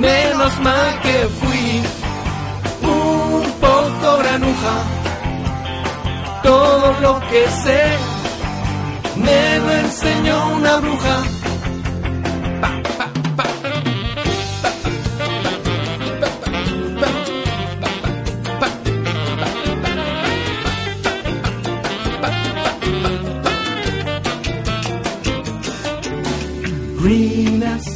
Menos mal que fui un poco granuja. Todo lo que sé me lo enseñó una bruja. Ruinas,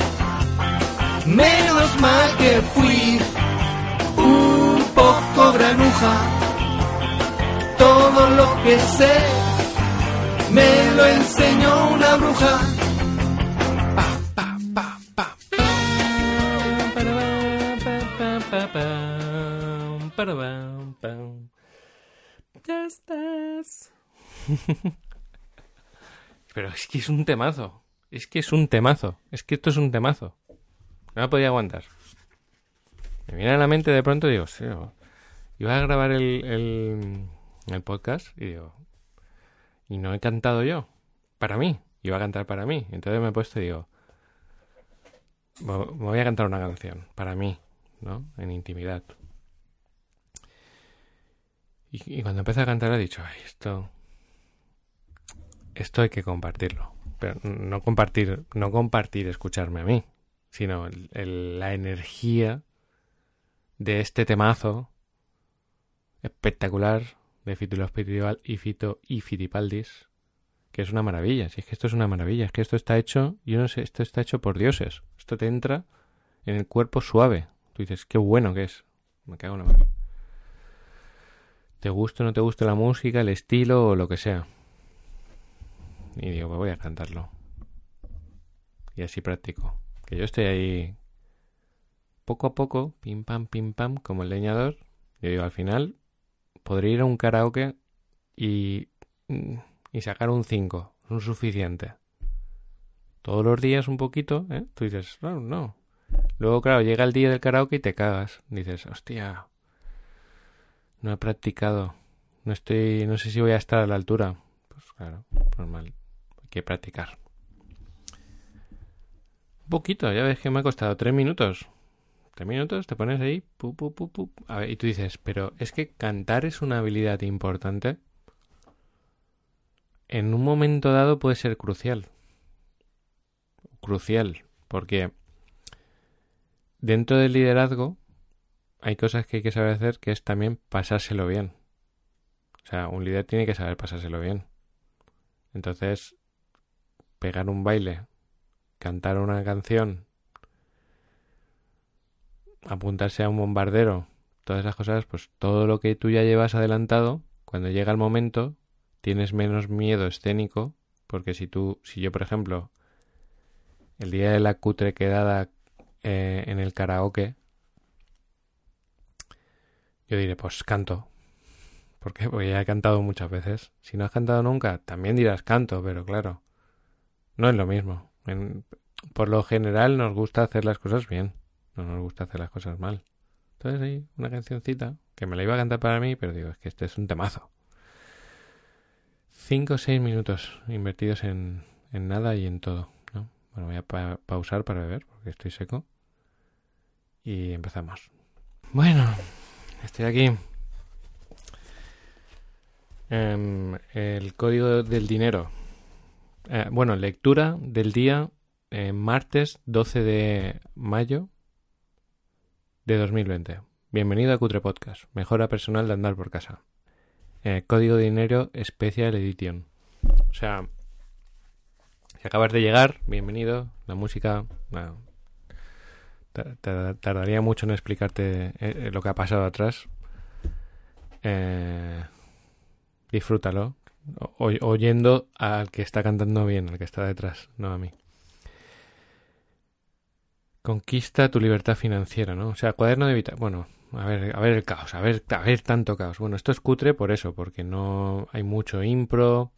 Menos mal que fui un poco granuja. Todo lo que sé me lo enseñó una bruja. Pa, pa, pa. Ya estás. Pero es que es un temazo. Es que es un temazo. Es que esto es un temazo. No me podía aguantar. Me viene a la mente de pronto y digo, sí, iba a grabar el, el, podcast y digo, y no he cantado yo, para mí, iba a cantar para mí. Entonces me he puesto y digo, me voy a cantar una canción, para mí, ¿no? En intimidad. Y, y cuando empecé a cantar he dicho, ay, esto, esto hay que compartirlo. Pero no compartir, no compartir escucharme a mí, sino el, la energía de este temazo espectacular de Fitulo Espiritual y Fito y Fitipaldis, que es una maravilla. Si es que esto es una maravilla, es que esto está hecho, yo no sé, esto está hecho por dioses. Esto te entra en el cuerpo suave. Tú dices, qué bueno que es. Me cago en la mano. Te guste o no te guste la música, el estilo o lo que sea. Y digo, pues voy a cantarlo. Y así practico. Que yo estoy ahí poco a poco, pim pam, pim pam, como el leñador. Yo digo, al final podría ir a un karaoke y, y sacar un 5, un suficiente. Todos los días un poquito, ¿eh? Tú dices, no, no. Luego, claro, llega el día del karaoke y te cagas. Dices, hostia, no he practicado. No estoy, no sé si voy a estar a la altura. Pues claro, normal. Hay que practicar. Poquito, ya ves que me ha costado tres minutos. Tres minutos, te pones ahí, pu, pu, pu. A ver, y tú dices, pero es que cantar es una habilidad importante. En un momento dado puede ser crucial. Crucial, porque dentro del liderazgo hay cosas que hay que saber hacer que es también pasárselo bien. O sea, un líder tiene que saber pasárselo bien. Entonces, pegar un baile, cantar una canción, apuntarse a un bombardero, todas esas cosas, pues todo lo que tú ya llevas adelantado, cuando llega el momento, tienes menos miedo escénico, porque si tú, si yo por ejemplo, el día de la cutre quedada eh, en el karaoke, yo diré, pues canto. ¿Por qué? Porque ya he cantado muchas veces. Si no has cantado nunca, también dirás canto, pero claro, no es lo mismo. Por lo general nos gusta hacer las cosas bien, no nos gusta hacer las cosas mal. Entonces hay una cancioncita que me la iba a cantar para mí, pero digo, es que este es un temazo. Cinco o seis minutos invertidos en, en nada y en todo. ¿no? Bueno, voy a pausar para beber porque estoy seco. Y empezamos. Bueno, estoy aquí. Em, el código del dinero. Eh, bueno, lectura del día eh, martes 12 de mayo de 2020. Bienvenido a Cutre Podcast, mejora personal de andar por casa. Eh, código de dinero Special Edition. O sea, si acabas de llegar, bienvenido. La música, tardaría mucho en explicarte lo que ha pasado atrás. Eh, disfrútalo. Oyendo al que está cantando bien, al que está detrás, no a mí. Conquista tu libertad financiera, ¿no? O sea, cuaderno de vida. Bueno, a ver, a ver el caos, a ver, a ver tanto caos. Bueno, esto es cutre por eso, porque no hay mucho impro,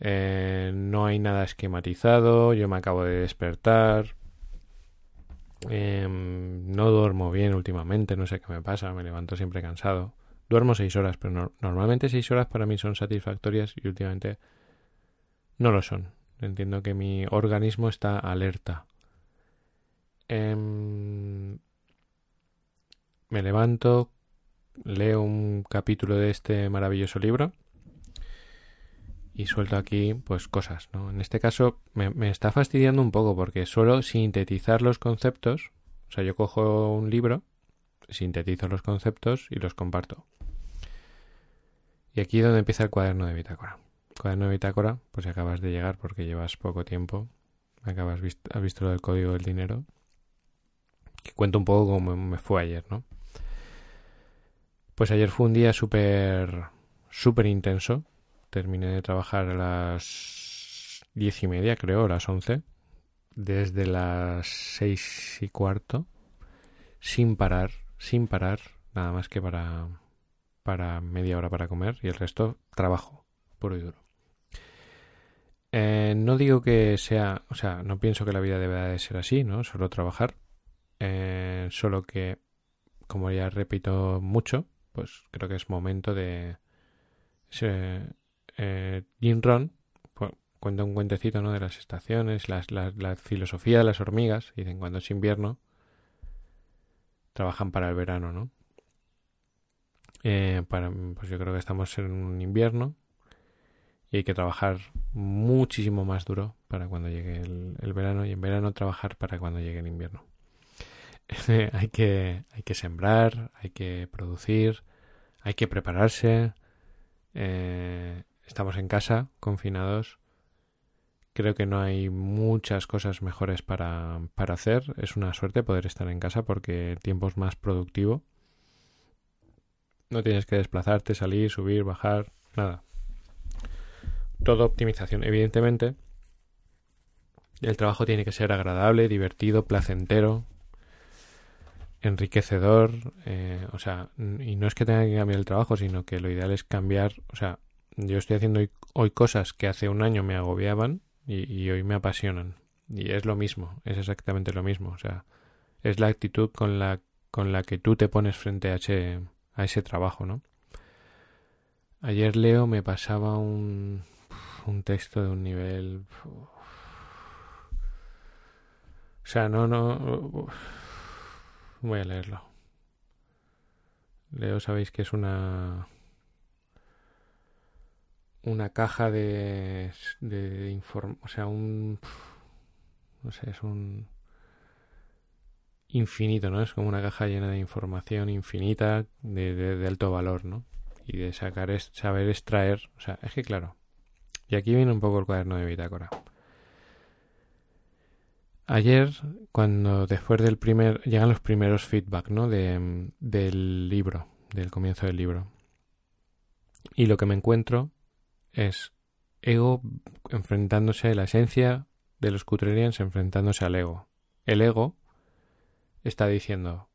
eh, no hay nada esquematizado, yo me acabo de despertar, em, no duermo bien últimamente, no sé qué me pasa, me levanto siempre cansado. Duermo seis horas, pero normalmente seis horas para mí son satisfactorias y últimamente no lo son. Entiendo que mi organismo está alerta. Em, me levanto, leo un capítulo de este maravilloso libro y suelto aquí pues cosas, ¿no? En este caso me, me, está fastidiando un poco porque suelo sintetizar los conceptos, o sea, yo cojo un libro, sintetizo los conceptos y los comparto. Y aquí es donde empieza el cuaderno de bitácora. Cuaderno de bitácora, pues si acabas de llegar porque llevas poco tiempo, acabas has visto lo del código del dinero, que cuento un poco cómo me fue ayer, ¿no? Pues ayer fue un día súper, súper intenso. Terminé de trabajar a las diez y media, creo, a las once, desde las seis y cuarto, sin parar, sin parar, nada más que para para media hora para comer y el resto trabajo, puro y duro. Eh, no digo que sea, o sea, no pienso que la vida deba de ser así, ¿no? Solo trabajar. Eh, solo que, como ya repito mucho, pues creo que es momento de... Eh, Ron pues, cuenta un cuentecito, ¿no? De las estaciones, la, la filosofía de las hormigas. Dicen, cuando es invierno, trabajan para el verano, ¿no? Eh, para, pues yo creo que estamos en un invierno y hay que trabajar muchísimo más duro para cuando llegue el, verano y en verano trabajar para cuando llegue el invierno. hay, que, hay que sembrar, hay que producir, hay que prepararse. Eh, estamos en casa, confinados. Creo que no hay muchas cosas mejores para, para hacer. Es una suerte poder estar en casa porque el tiempo es más productivo no tienes que desplazarte, salir, subir, bajar, nada. Todo optimización. Evidentemente, el trabajo tiene que ser agradable, divertido, placentero, enriquecedor. Eh, o sea, y no es que tenga que cambiar el trabajo, sino que lo ideal es cambiar. O sea, yo estoy haciendo hoy, cosas que hace un año me agobiaban y, y hoy me apasionan. Y es lo mismo, es exactamente lo mismo. O sea, es la actitud con la, con la que tú te pones frente a ese a ese trabajo, ¿no? Ayer Leo me pasaba un, un texto de un nivel... O sea, no, no... Voy a leerlo. Leo, sabéis que es una... Una caja de... de, O sea, un... No sé, es un infinito, ¿no? Es como una caja llena de información infinita de, alto valor, ¿no? Y de sacar, es, saber extraer, o sea, es que claro. Y aquí viene un poco el cuaderno de bitácora. ayer, cuando después del primer, llegan los primeros feedback, ¿no? De, del libro, del comienzo del libro. Y lo que me encuentro es ego enfrentándose a la esencia de los Cutrerians enfrentándose al ego. El ego está diciendo,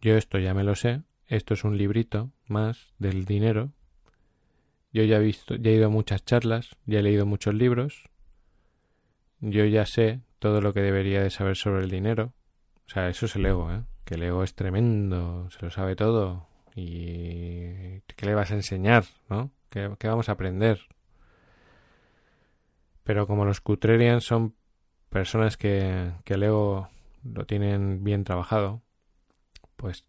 yo esto ya me lo sé, esto es un librito más del dinero, yo ya he visto, ya he ido a muchas charlas, ya he leído muchos libros, yo ya sé todo lo que debería de saber sobre el dinero. O sea, eso es el ego, ¿eh? Que el ego es tremendo, se lo sabe todo. ¿Y qué le vas a enseñar, no? ¿Qué, vamos a aprender? Pero como los Cutrerians son personas que, que el ego lo tienen bien trabajado, pues...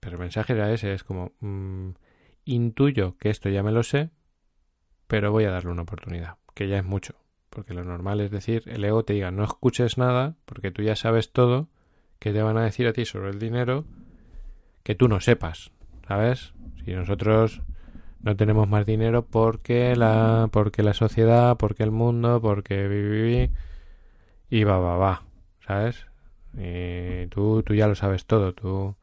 Pero el mensaje era ese, es como... Mm, intuyo que esto ya me lo sé, pero voy a darle una oportunidad, que ya es mucho. Porque lo normal es decir, el ego te diga, no escuches nada, porque tú ya sabes todo, que te van a decir a ti sobre el dinero que tú no sepas, ¿sabes? Si nosotros no tenemos más dinero porque la porque la sociedad, porque el mundo, porque viví y va va va, ¿sabes? Y tú tú ya lo sabes todo, tú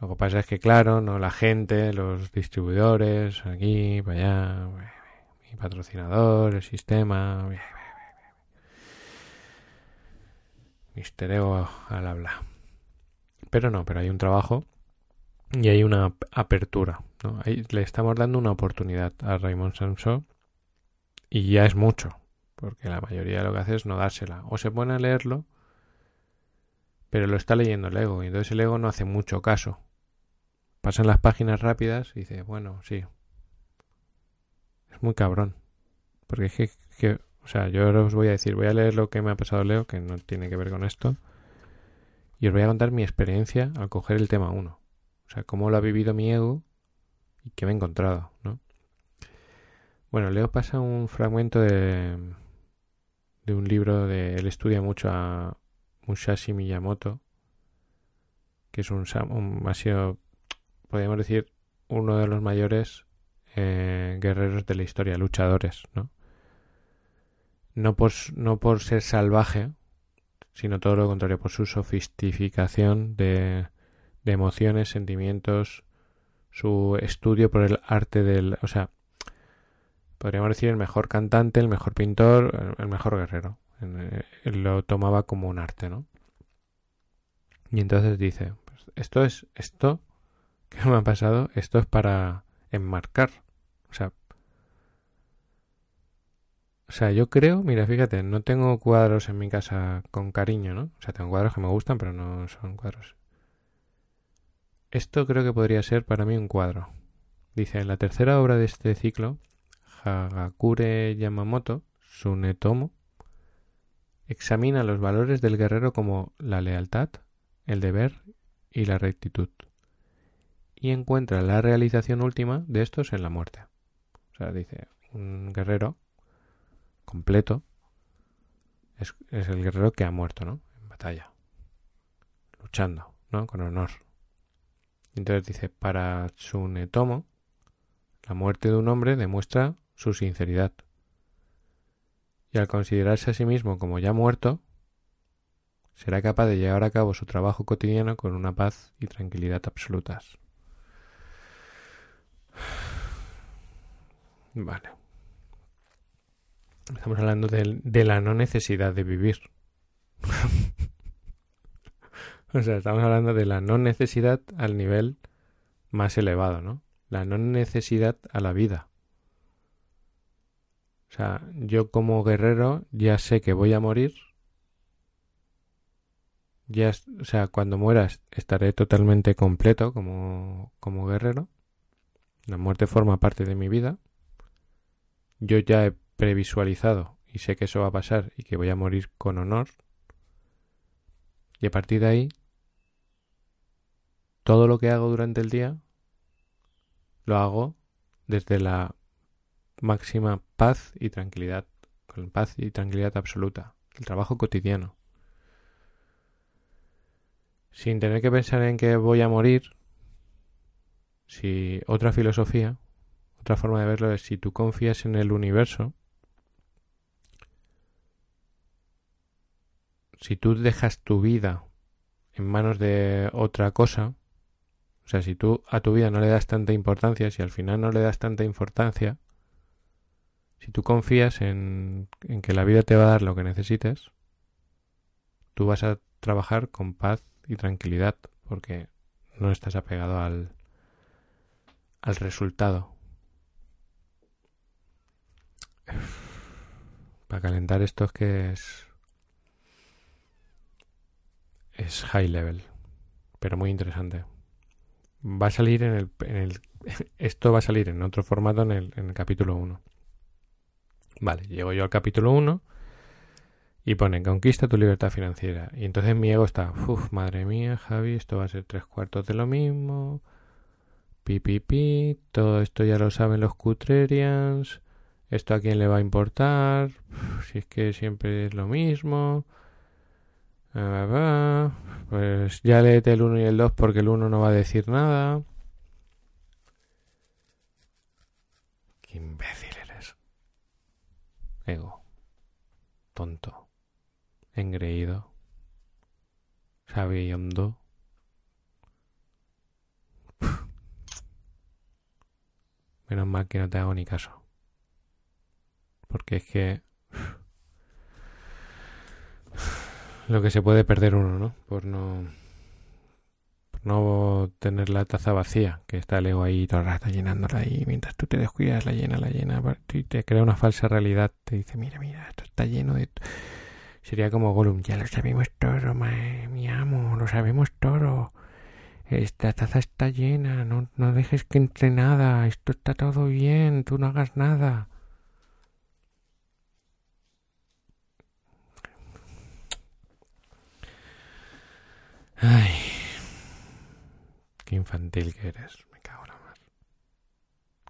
lo que pasa es que claro, no la gente, los distribuidores, aquí, para allá, patrocinador, el sistema. Mister Ego al habla. Pero no, pero hay un trabajo y hay una apertura. ¿no? Ahí le estamos dando una oportunidad a Raymond Samson y ya es mucho, porque la mayoría de lo que hace es no dársela. O se pone a leerlo, pero lo está leyendo el ego, y entonces el ego no hace mucho caso. Pasan las páginas rápidas y dice, bueno, sí, muy cabrón. Porque es que, o sea, yo os voy a decir, voy a leer lo que me ha pasado Leo, que no tiene que ver con esto, y os voy a contar mi experiencia al coger el tema 1. O sea, cómo lo ha vivido mi ego y qué me he encontrado, ¿no? Bueno, Leo pasa un fragmento de, de un libro de... Él estudia mucho a Musashi Miyamoto, que es un, un ha sido, podríamos decir, uno de los mayores eh, guerreros de la historia, luchadores, ¿no? No por, no por ser salvaje, sino todo lo contrario, por su sofisticación de, de emociones, sentimientos, su estudio por el arte del... O sea, podríamos decir el mejor cantante, el mejor pintor, el mejor guerrero. Él lo tomaba como un arte, ¿no? Y entonces dice, pues esto es, esto que me ha pasado, esto es para enmarcar. O sea, o sea, yo creo, mira, fíjate, no tengo cuadros en mi casa con cariño, ¿no? O sea, tengo cuadros que me gustan, pero no son cuadros. Esto creo que podría ser para mí un cuadro. Dice, en la tercera obra de este ciclo, Hagakure Yamamoto, Sunetomo, examina los valores del guerrero como la lealtad, el deber y la rectitud y encuentra la realización última de estos en la muerte. O sea, dice, un guerrero completo es, el guerrero que ha muerto, ¿no? En batalla, luchando, ¿no? Con honor. Entonces dice, para Tsunetomo, la muerte de un hombre demuestra su sinceridad. Y al considerarse a sí mismo como ya muerto, será capaz de llevar a cabo su trabajo cotidiano con una paz y tranquilidad absolutas. Vale. Estamos hablando de, la no necesidad de vivir. o sea, estamos hablando de la no necesidad al nivel más elevado, ¿no? La no necesidad a la vida. O sea, yo como guerrero ya sé que voy a morir. Ya, o sea, cuando mueras estaré totalmente completo como, como guerrero. La muerte forma parte de mi vida. Yo ya he previsualizado y sé que eso va a pasar y que voy a morir con honor. Y a partir de ahí, todo lo que hago durante el día lo hago desde la máxima paz y tranquilidad, con paz y tranquilidad absoluta, el trabajo cotidiano. Sin tener que pensar en que voy a morir, si otra filosofía, otra forma de verlo es si tú confías en el universo, si tú dejas tu vida en manos de otra cosa, o sea, si tú a tu vida no le das tanta importancia, si al final no le das tanta importancia, si tú confías en, que la vida te va a dar lo que necesites, tú vas a trabajar con paz y tranquilidad, porque no estás apegado al, al resultado. Para calentar esto es que es es high level, pero muy interesante. Va a salir en el, en el esto va a salir en otro formato en el, en el capítulo 1. Vale, llego yo al capítulo 1 y pone conquista tu libertad financiera. Y entonces mi ego está, uff, madre mía, Javi, esto va a ser tres cuartos de lo mismo. Pi, pi, todo esto ya lo saben los Cutrerians. ¿Esto a quién le va a importar? si es que siempre es lo mismo. Pues ya léete el 1 y el 2 porque el 1 no va a decir nada. Qué imbécil. Ego. Tonto. Engreído. Sabiendo. Menos mal que no te hago ni caso. Porque es que lo que se puede perder uno, ¿no? Por no no tener la taza vacía, que está el ego ahí todo el rato llenándola y mientras tú te descuidas la llena, la llena y te crea una falsa realidad, te dice, mira, mira, esto está lleno de sería como Gollum, ya lo sabemos todo, mi amo, lo sabemos todo. Esta taza está llena, no, no dejes que entre nada, esto está todo bien, tú no hagas nada. Ay, infantil que eres, me cago en la mar.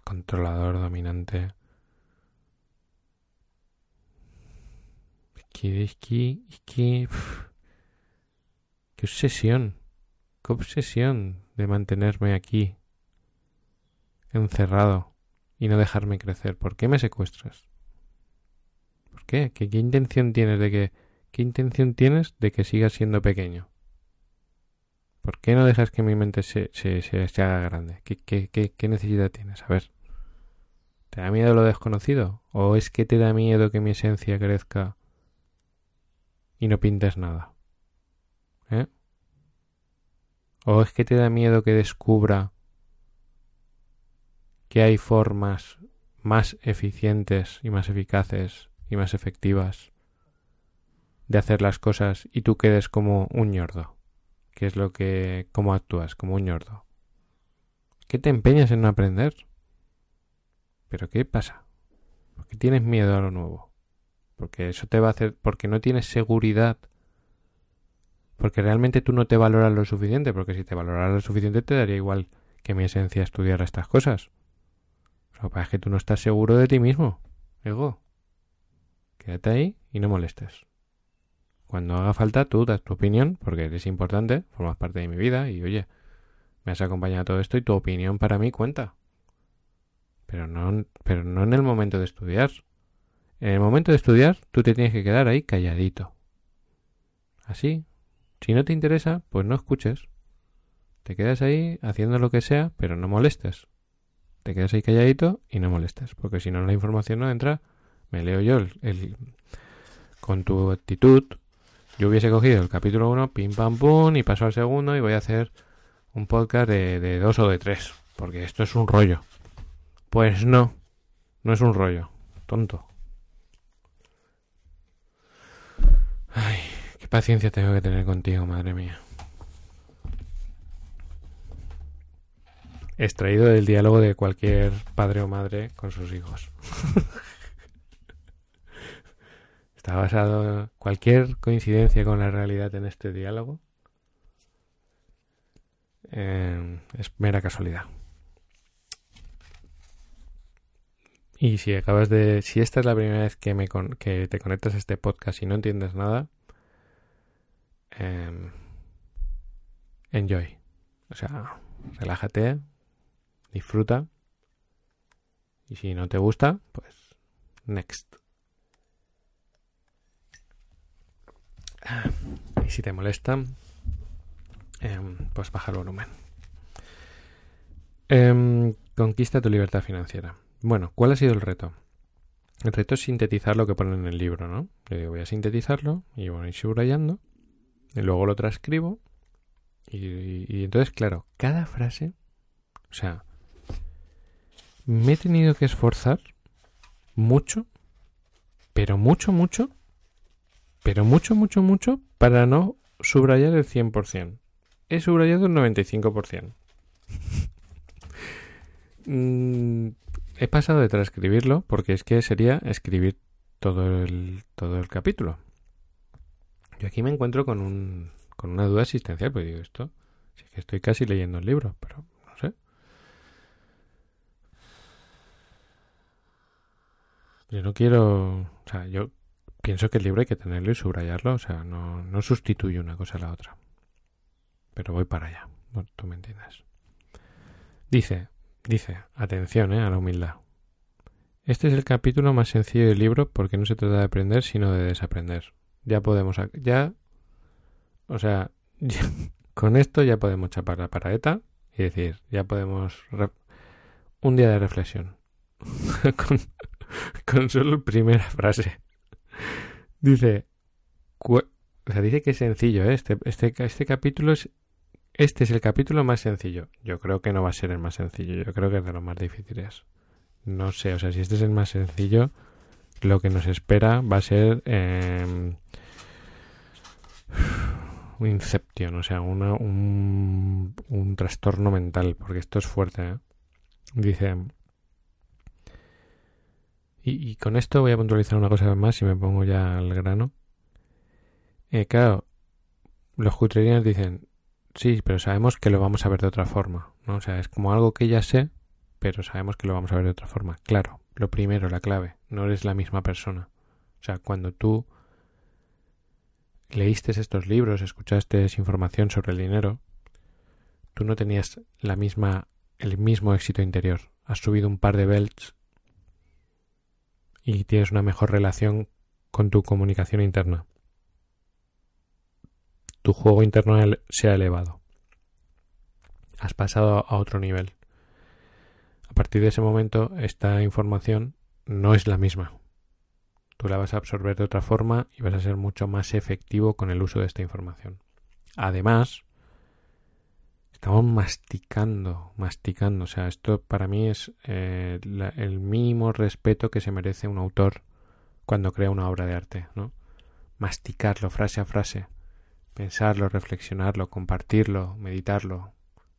Controlador, dominante. Qué, qué obsesión, qué obsesión de mantenerme aquí, encerrado y no dejarme crecer. ¿Por qué me secuestras? ¿Por qué? ¿Qué, qué intención tienes de que, qué intención tienes de que sigas siendo pequeño? ¿Por qué no dejas que mi mente se, se, se, haga grande? ¿Qué, qué, qué, qué necesidad tienes? A ver. ¿Te da miedo lo desconocido? ¿O es que te da miedo que mi esencia crezca y no pintes nada? ¿Eh? ¿O es que te da miedo que descubra que hay formas más eficientes y más eficaces y más efectivas de hacer las cosas y tú quedes como un ñordo? ¿Qué es lo que... cómo actúas como un ñordo? ¿Qué te empeñas en no aprender? ¿Pero qué pasa? ¿Por qué tienes miedo a lo nuevo? Porque eso te va a hacer... porque no tienes seguridad. Porque realmente tú no te valoras lo suficiente, porque si te valoraras lo suficiente te daría igual que mi esencia estudiara estas cosas. Lo que pasa es que tú no estás seguro de ti mismo, ego. Quédate ahí y no molestes. Cuando haga falta, tú das tu opinión, porque eres importante, formas parte de mi vida y oye, me has acompañado todo esto y tu opinión para mí cuenta. Pero no, pero no en el momento de estudiar. En el momento de estudiar, tú te tienes que quedar ahí calladito. Así. Si no te interesa, pues no escuches. Te quedas ahí haciendo lo que sea, pero no molestes. Te quedas ahí calladito y no molestes, porque si no la información no entra, me leo yo el con tu actitud, yo hubiese cogido el capítulo 1, pim pam pum, y paso al segundo y voy a hacer un podcast de, de dos o de tres, porque esto es un rollo. Pues no, no es un rollo, tonto. Ay, qué paciencia tengo que tener contigo, madre mía. Extraído del diálogo de cualquier padre o madre con sus hijos. Está basado cualquier coincidencia con la realidad en este diálogo. es mera casualidad. Y si acabas de. Si esta es la primera vez que, me que te conectas a este podcast y no entiendes nada, em, enjoy. O sea, relájate, disfruta. Y si no te gusta, pues next. Y si te molesta, em, pues baja el volumen. Em, conquista tu libertad financiera. Bueno, ¿cuál ha sido el reto? El reto es sintetizar lo que pone en el libro, ¿no? Yo digo, voy a sintetizarlo y voy a ir subrayando y luego lo transcribo y, y entonces, claro, cada frase, o sea, me he tenido que esforzar mucho, pero mucho, mucho, pero mucho, mucho, mucho para no subrayar el 100%. He subrayado el 95%. Mm, he pasado de transcribirlo porque es que sería escribir todo el, todo el capítulo. Yo aquí me encuentro con, un, con una duda existencial, pues digo esto, si es que estoy casi leyendo el libro, pero no sé. Yo no quiero, o sea, yo pienso que el libro hay que tenerlo y subrayarlo, o sea, no, no sustituye una cosa a la otra. Pero voy para allá, bueno, tú me entiendes. Dice, dice, atención eh, a la humildad. Este es el capítulo más sencillo del libro porque no se trata de aprender sino de desaprender. Ya podemos, ya, o sea, con esto ya podemos chapar la paraeta y decir, ya podemos un día de reflexión con, con solo primera frase. Dice, o sea, dice que es sencillo, ¿eh? este, este, este capítulo es, este es el capítulo más sencillo. Yo creo que no va a ser el más sencillo, yo creo que es de los más difíciles. No sé, o sea, si este es el más sencillo, lo que nos espera va a ser eh, un inception, o sea, una, un, un trastorno mental, porque esto es fuerte. ¿eh? Dice, y, con esto voy a puntualizar una cosa más y me pongo ya al grano. Eh, claro, los cutrerianos dicen, sí, pero sabemos que lo vamos a ver de otra forma, ¿no? O sea, es como algo que ya sé, pero sabemos que lo vamos a ver de otra forma. Claro, lo primero, la clave, no eres la misma persona. O sea, cuando tú leíste estos libros, escuchaste información sobre el dinero, tú no tenías la misma, el mismo éxito interior. Has subido un par de belts y tienes una mejor relación con tu comunicación interna. Tu juego interno se ha elevado. Has pasado a otro nivel. A partir de ese momento, esta información no es la misma. Tú la vas a absorber de otra forma y vas a ser mucho más efectivo con el uso de esta información. Además, estamos masticando, masticando. O sea, esto para mí es eh, el mínimo respeto que se merece un autor cuando crea una obra de arte, ¿no? Masticarlo frase a frase, pensarlo, reflexionarlo, compartirlo, meditarlo,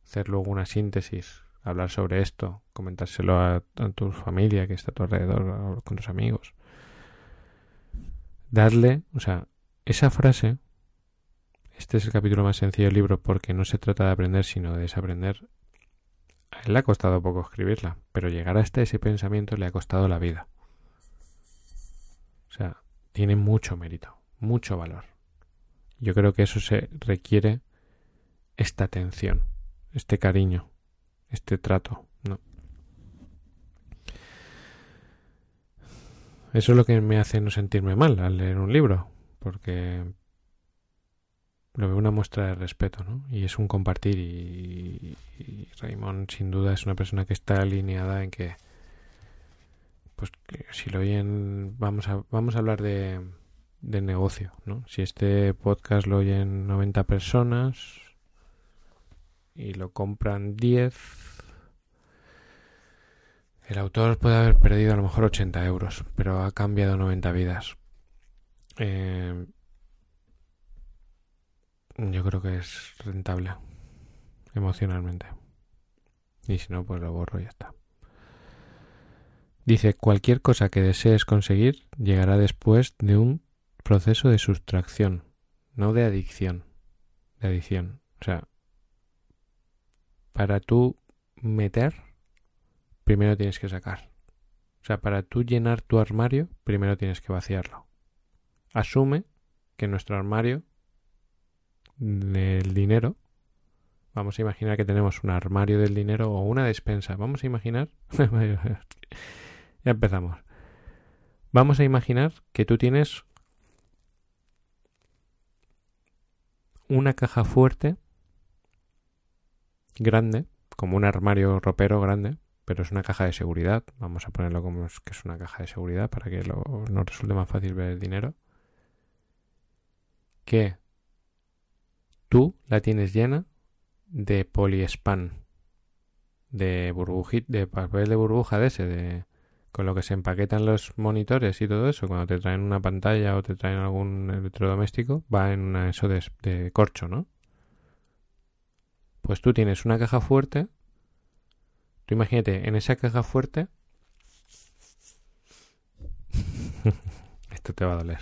hacer luego una síntesis, hablar sobre esto, comentárselo a, a tu familia que está a tu alrededor, con tus amigos. Darle, o sea, esa frase este es el capítulo más sencillo del libro porque no se trata de aprender sino de desaprender. A él le ha costado poco escribirla, pero llegar hasta ese pensamiento le ha costado la vida. O sea, tiene mucho mérito, mucho valor. Yo creo que eso se requiere esta atención, este cariño, este trato, ¿no? Eso es lo que me hace no sentirme mal al leer un libro, porque lo veo una muestra de respeto, ¿no? Y es un compartir y, Raymond sin duda es una persona que está alineada en que pues que si lo oyen vamos a vamos a hablar de, de negocio, ¿no? Si este podcast lo oyen 90 personas y lo compran 10 el autor puede haber perdido a lo mejor 80 euros, pero ha cambiado 90 vidas. Eh, yo creo que es rentable emocionalmente. Y si no, pues lo borro y ya está. Dice, cualquier cosa que desees conseguir llegará después de un proceso de sustracción, no de adicción. De adicción. O sea, para tú meter, primero tienes que sacar. O sea, para tú llenar tu armario, primero tienes que vaciarlo. Asume que nuestro armario del dinero, vamos a imaginar que tenemos un armario del dinero o una despensa. Vamos a imaginar. ya empezamos. Vamos a imaginar que tú tienes una caja fuerte grande, como un armario ropero grande, pero es una caja de seguridad. Vamos a ponerlo como es que es una caja de seguridad para que lo, nos resulte más fácil ver el dinero. Que tú la tienes llena de poliespan, de burbujit, de papel de burbuja de ese, de con lo que se empaquetan los monitores y todo eso, cuando te traen una pantalla o te traen algún electrodoméstico, va en una, eso de, de corcho, ¿no? Pues tú tienes una caja fuerte. Tú imagínate, en esa caja fuerte. Esto te va a doler.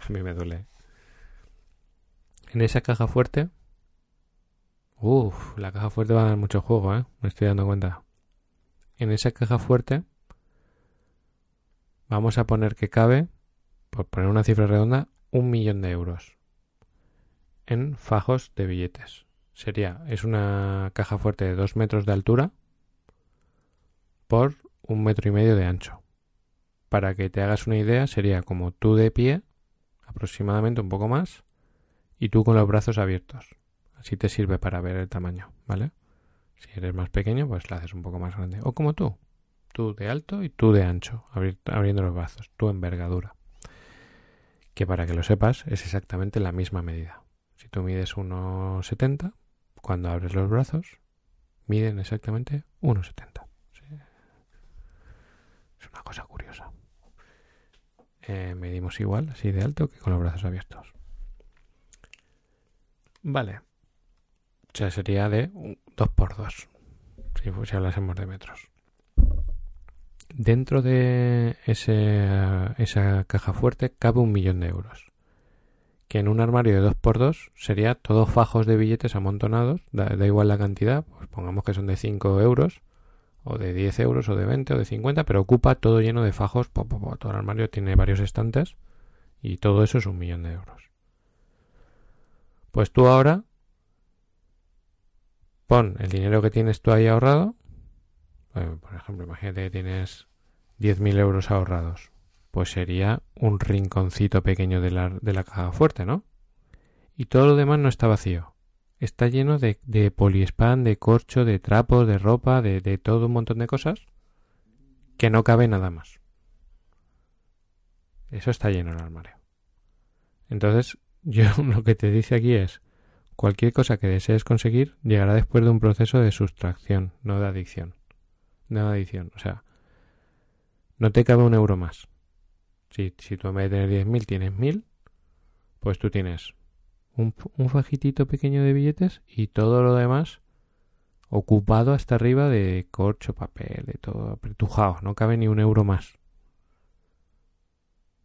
A mí me duele. En esa caja fuerte. Uf, la caja fuerte va a dar mucho juego, ¿eh? Me estoy dando cuenta. En esa caja fuerte. Vamos a poner que cabe, por poner una cifra redonda, un millón de euros. En fajos de billetes sería, es una caja fuerte de 2 metros de altura por un metro y medio de ancho. Para que te hagas una idea, sería como tú de pie, aproximadamente un poco más, y tú con los brazos abiertos. Así te sirve para ver el tamaño, ¿vale? Si eres más pequeño, pues la haces un poco más grande. O como tú, tú de alto y tú de ancho, abriendo los brazos, tu envergadura. Que para que lo sepas, es exactamente la misma medida. Si tú mides 1,70, cuando abres los brazos, miden exactamente 1,70. Es una cosa curiosa. Eh, medimos igual, así de alto, que con los brazos abiertos. Vale. O sea, sería de 2 por 2 si, si hablásemos de metros. Dentro de ese, esa caja fuerte cabe un millón de euros que en un armario de 2x2 sería todos fajos de billetes amontonados, da, igual la cantidad, pues pongamos que son de 5 euros, o de 10 euros, o de 20, o de 50, pero ocupa todo lleno de fajos, todo el armario tiene varios estantes, y todo eso es un millón de euros. Pues tú ahora pon el dinero que tienes tú ahí ahorrado, por ejemplo, imagínate que tienes 10.000 euros ahorrados, pues sería un rinconcito pequeño de la, de la caja fuerte, ¿no? Y todo lo demás no está vacío. Está lleno de, de poliespan, de corcho, de trapos, de ropa, de, de todo un montón de cosas que no cabe nada más. Eso está lleno el armario. Entonces, yo lo que te dice aquí es, cualquier cosa que desees conseguir llegará después de un proceso de sustracción, no de adicción. No de adicción. O sea, no te cabe un euro más. Si, si tú en vez de tener 10.000 tienes 1.000, pues tú tienes un, un fajitito pequeño de billetes y todo lo demás ocupado hasta arriba de corcho, papel, de todo apretujado. No cabe ni un euro más.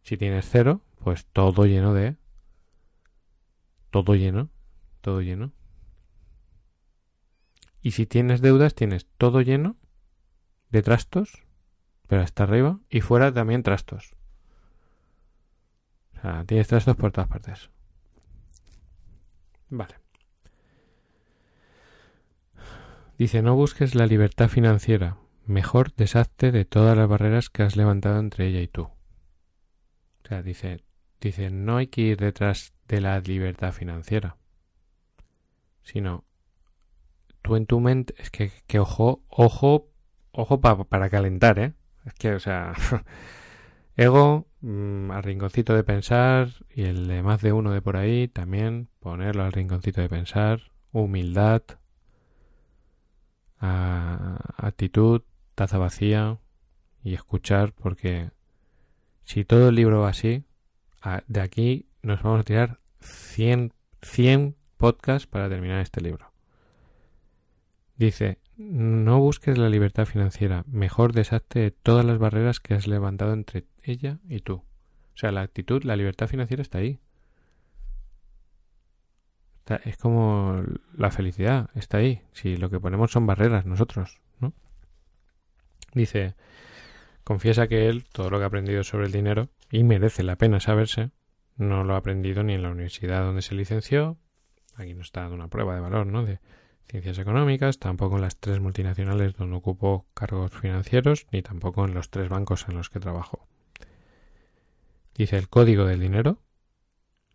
Si tienes cero, pues todo lleno de... Todo lleno. Todo lleno. Y si tienes deudas, tienes todo lleno de trastos, pero hasta arriba, y fuera también trastos tienes trastos por todas partes. Vale. Dice, no busques la libertad financiera. Mejor deshazte de todas las barreras que has levantado entre ella y tú. O sea, dice, dice, no hay que ir detrás de la libertad financiera. Sino, tú en tu mente, es que, que ojo, ojo, ojo para calentar, ¿eh? Es que, o sea, ego, Mm, al rinconcito de pensar y el de más de uno de por ahí también ponerlo al rinconcito de pensar, humildad, actitud, taza vacía y escuchar porque si todo el libro va así, de aquí nos vamos a tirar 100, 100 podcasts para terminar este libro. Dice, no busques la libertad financiera, mejor deshazte de todas las barreras que has levantado entre ella y tú. O sea, la actitud, la libertad financiera está ahí. es como la felicidad, está ahí. Si lo que ponemos son barreras nosotros, ¿no? Dice, confiesa que él, todo lo que ha aprendido sobre el dinero, y merece la pena saberse, no lo ha aprendido ni en la universidad donde se licenció, aquí no está dando una prueba de valor, ¿no? De, ciencias económicas, tampoco en las tres multinacionales donde ocupó cargos financieros, ni tampoco en los tres bancos en los que trabajó. Dice el código del dinero,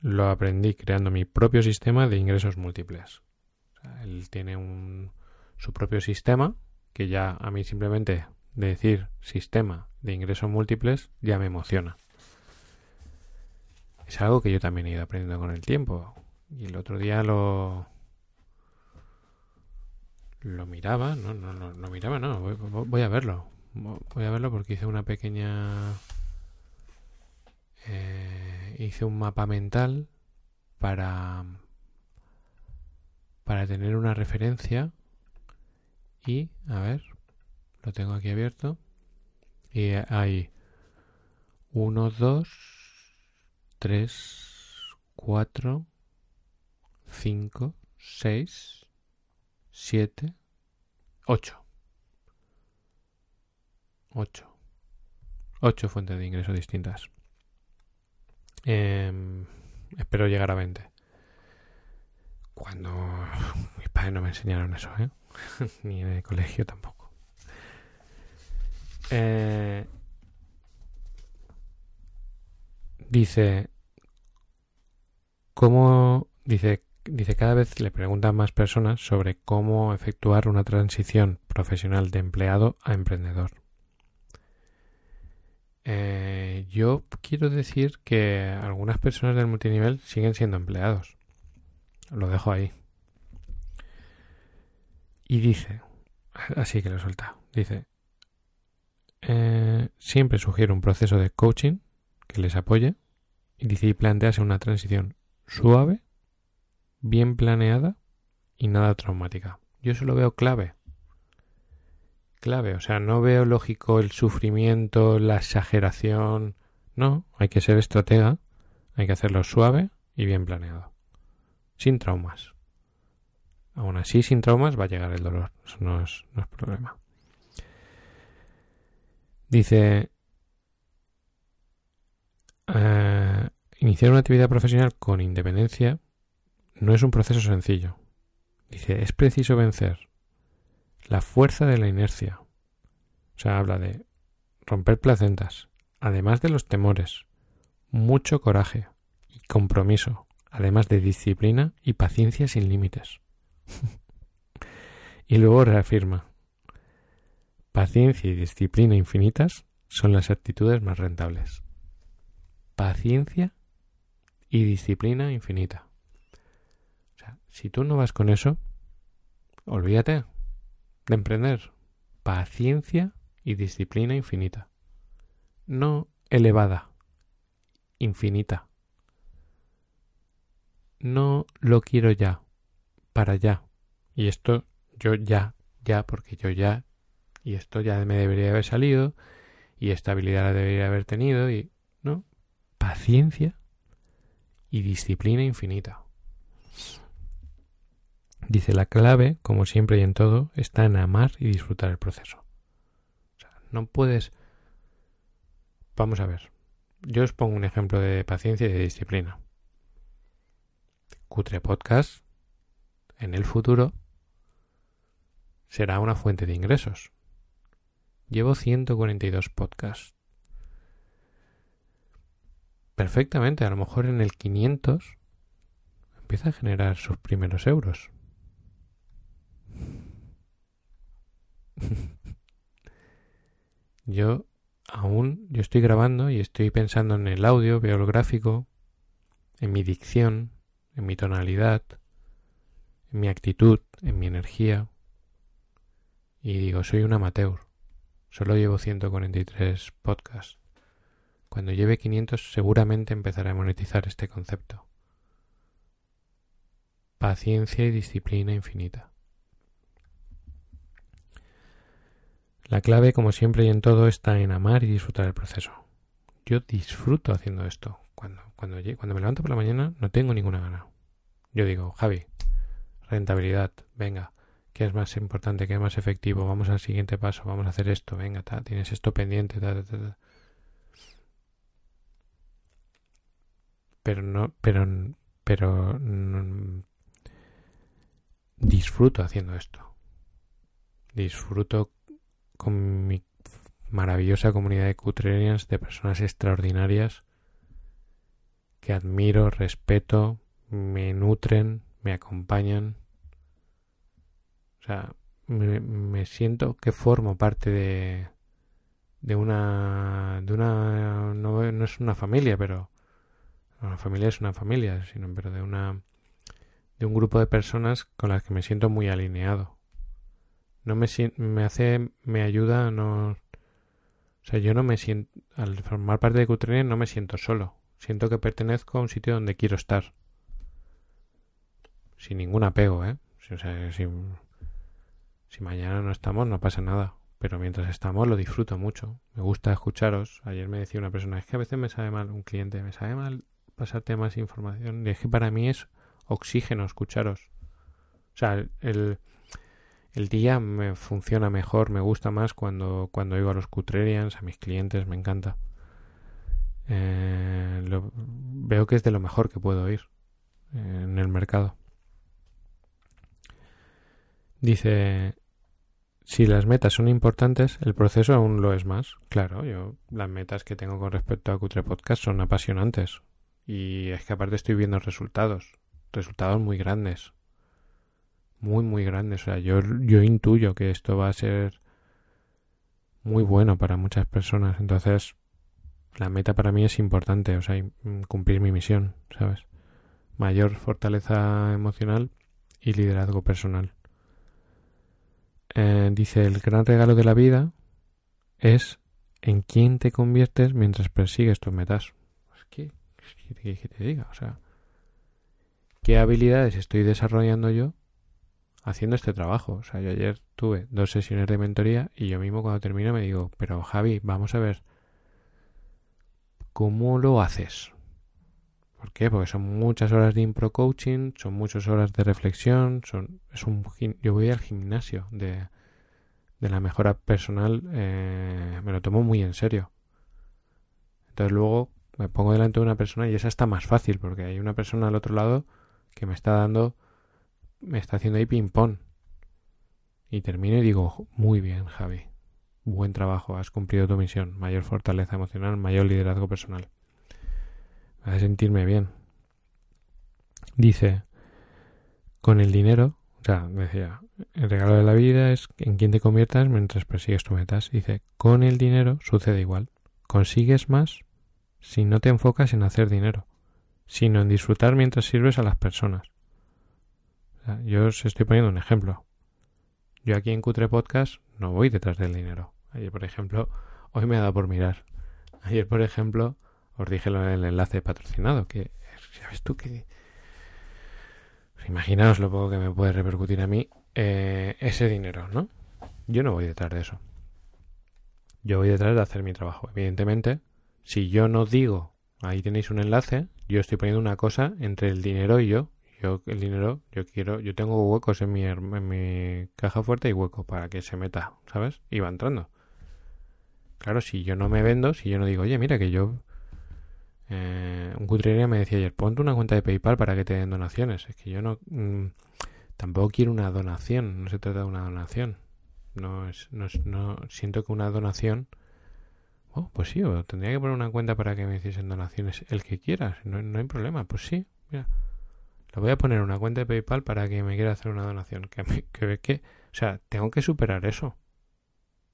lo aprendí creando mi propio sistema de ingresos múltiples. él tiene un, su propio sistema que ya a mí simplemente de decir sistema de ingresos múltiples ya me emociona. Es algo que yo también he ido aprendiendo con el tiempo. Y el otro día lo lo miraba, no, no, no, no miraba, no, voy, a verlo. Voy a verlo porque hice una pequeña eh, hice un mapa mental para para tener una referencia y a ver lo tengo aquí abierto y hay 1 2 3 4 5 6 7 8 8 8 fuentes de ingreso distintas eh, espero llegar a 20. Cuando mis padres no me enseñaron eso, ¿eh? ni en el colegio tampoco. Eh, dice, ¿cómo? Dice, dice, cada vez le preguntan más personas sobre cómo efectuar una transición profesional de empleado a emprendedor. Eh, yo quiero decir que algunas personas del multinivel siguen siendo empleados. Lo dejo ahí. Y dice, así que lo suelta, dice, eh, siempre sugiero un proceso de coaching que les apoye y dice y plantease una transición suave, bien planeada y nada traumática. Yo eso lo veo clave clave. O sea, no veo lógico el sufrimiento, la exageración. No, hay que ser estratega, hay que hacerlo suave y bien planeado. Sin traumas. Aún así, sin traumas va a llegar el dolor. Eso no es, no es problema. Dice, eh, iniciar una actividad profesional con independencia no es un proceso sencillo. Dice, es preciso vencer la fuerza de la inercia. O sea, habla de romper placentas, además de los temores, mucho coraje y compromiso, además de disciplina y paciencia sin límites. y luego reafirma, paciencia y disciplina infinitas son las actitudes más rentables. Paciencia y disciplina infinita. O sea, si tú no vas con eso, olvídate, de emprender paciencia y disciplina infinita. No elevada, infinita. No lo quiero ya, para ya. Y esto yo ya, ya, porque yo ya, y esto ya me debería haber salido, y esta habilidad la debería haber tenido, y paciencia y disciplina infinita. Dice la clave, como siempre y en todo, está en amar y disfrutar el proceso. O sea, no puedes... Vamos a ver. Yo os pongo un ejemplo de paciencia y de disciplina. Cutre Podcast en el futuro será una fuente de ingresos. Llevo 142 podcasts. Perfectamente, a lo mejor en el 500 empieza a generar sus primeros euros. yo aún, yo estoy grabando y estoy pensando en el audio, veo el gráfico, en mi dicción, en mi tonalidad, en mi actitud, en mi energía. Y digo, soy un amateur. Solo llevo 143 podcasts. Cuando lleve 500 seguramente empezaré a monetizar este concepto. Paciencia y disciplina infinita. La clave, como siempre y en todo, está en amar y disfrutar el proceso. Yo disfruto haciendo esto. Cuando, cuando, cuando me levanto por la mañana no tengo ninguna gana. Yo digo, Javi, rentabilidad, venga, ¿qué es más importante, qué es más efectivo? Vamos al siguiente paso, vamos a hacer esto, venga, ta, tienes esto pendiente, ta, ta, ta. Pero no, pero, pero disfruto haciendo esto. Disfruto con mi maravillosa comunidad de Cutrenians, de personas extraordinarias que admiro, respeto, me nutren, me acompañan. O sea, me, siento que formo parte de, de una, de una, no, no es una familia, pero una familia es una familia, sino, pero de una, de un grupo de personas con las que me siento muy alineado. No me, me hace, me ayuda, no, o sea, yo no me siento, al formar parte de Cutrine no me siento solo. Siento que pertenezco a un sitio donde quiero estar. Sin ningún apego, ¿eh? O sea, si, si mañana no estamos, no pasa nada. Pero mientras estamos, lo disfruto mucho. Me gusta escucharos. Ayer me decía una persona, es que a veces me sabe mal un cliente, me sabe mal pasarte más información. Es para mí es oxígeno escucharos. O sea, el, el día me funciona mejor, me gusta más cuando, cuando oigo a los Cutrerians, a mis clientes, me encanta. Eh, veo que es de lo mejor que puedo oír en el mercado. Dice, si las metas son importantes, el proceso aún lo es más. Claro, yo las metas que tengo con respecto a Cutre Podcast son apasionantes. Y es que aparte estoy viendo resultados, resultados muy grandes muy, muy grande. O sea, yo, yo intuyo que esto va a ser muy bueno para muchas personas. Entonces, la meta para mí es importante, o sea, cumplir mi misión, ¿sabes? Mayor fortaleza emocional y liderazgo personal. Eh, dice, el gran regalo de la vida es en quién te conviertes mientras persigues tus metas. ¿Qué, qué te diga? O sea, ¿qué habilidades estoy desarrollando yo haciendo este trabajo. O sea, yo ayer tuve dos sesiones de mentoría y yo mismo cuando termino me digo, pero Javi, vamos a ver, ¿cómo lo haces? ¿Por qué? Porque son muchas horas de impro coaching, son muchas horas de reflexión, son, es un, yo voy al gimnasio de, de la mejora personal, eh, me lo tomo muy en serio. Entonces luego me pongo delante de una persona y esa está más fácil porque hay una persona al otro lado que me está dando me está haciendo ahí ping-pong. Y termino y digo, muy bien, Javi. Buen trabajo, has cumplido tu misión. Mayor fortaleza emocional, mayor liderazgo personal. Me hace sentirme bien. Dice, con el dinero, o sea, decía, el regalo de la vida es en quien te conviertas mientras persigues tus metas. Dice, con el dinero sucede igual. Consigues más si no te enfocas en hacer dinero, sino en disfrutar mientras sirves a las personas. Yo os estoy poniendo un ejemplo. Yo aquí en Cutre Podcast no voy detrás del dinero. Ayer, por ejemplo, hoy me ha dado por mirar. Ayer, por ejemplo, os dije en el enlace patrocinado, que sabes tú que... Pues imaginaos lo poco que me puede repercutir a mí eh, ese dinero, ¿no? Yo no voy detrás de eso. Yo voy detrás de hacer mi trabajo. Evidentemente, si yo no digo, ahí tenéis un enlace, yo estoy poniendo una cosa entre el dinero y yo, yo el dinero, yo quiero, yo tengo huecos en mi, en mi caja fuerte y huecos para que se meta, ¿sabes? Y va entrando. Claro, si yo no me vendo, si yo no digo, oye, mira que yo... Eh, un cutrería me decía ayer, ponte una cuenta de PayPal para que te den donaciones. Es que yo no... Mm, tampoco quiero una donación, no se trata de una donación. No es, no, no siento que una donación... Oh, pues sí, tendría que poner una cuenta para que me hiciesen donaciones el que quieras, no, no hay problema, pues sí, mira. Le voy a poner una cuenta de PayPal para que me quiera hacer una donación. Que, que, que, o sea, tengo que superar eso.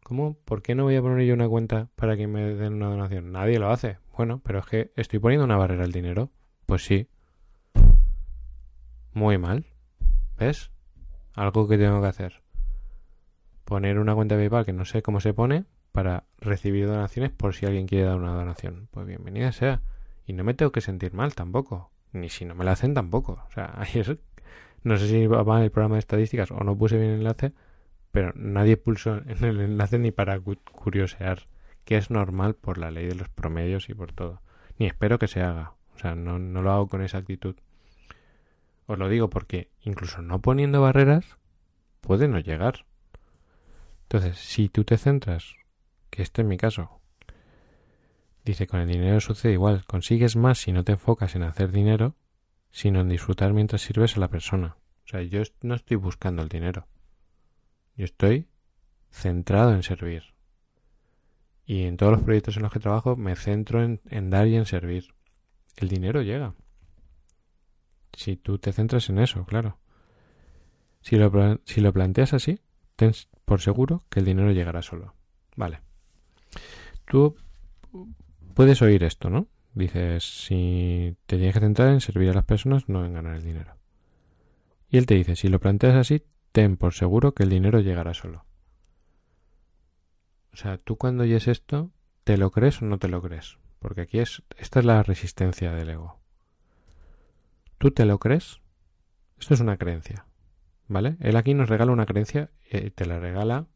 ¿Cómo? ¿Por qué no voy a poner yo una cuenta para que me den una donación? Nadie lo hace. Bueno, pero es que estoy poniendo una barrera al dinero. Pues sí. Muy mal. ¿Ves? Algo que tengo que hacer. Poner una cuenta de PayPal que no sé cómo se pone para recibir donaciones por si alguien quiere dar una donación. Pues bienvenida sea. Y no me tengo que sentir mal tampoco ni si no me la hacen tampoco. O sea, no sé si va el programa de estadísticas o no puse bien el enlace, pero nadie pulsó en el enlace ni para curiosear, que es normal por la ley de los promedios y por todo. Ni espero que se haga. O sea, no, no lo hago con esa actitud. Os lo digo porque incluso no poniendo barreras, puede no llegar. Entonces, si tú te centras, que este es mi caso, Dice, con el dinero sucede igual, consigues más si no te enfocas en hacer dinero, sino en disfrutar mientras sirves a la persona. O sea, yo no estoy buscando el dinero. Yo estoy centrado en servir. Y en todos los proyectos en los que trabajo me centro en, dar y en servir. el dinero llega. Si tú te centras en eso, claro. Si lo, si lo planteas así, ten por seguro que el dinero llegará solo. Vale. Tú puedes oír esto, ¿no? Dices, si te tienes que centrar en servir a las personas, no en ganar el dinero. Y él te dice, si lo planteas así, ten por seguro que el dinero llegará solo. O sea, tú cuando oyes esto, ¿te lo crees o no te lo crees? Porque aquí es, esta es la resistencia del ego. ¿Tú te lo crees? Esto es una creencia, ¿vale? Él aquí nos regala una creencia y te la regala.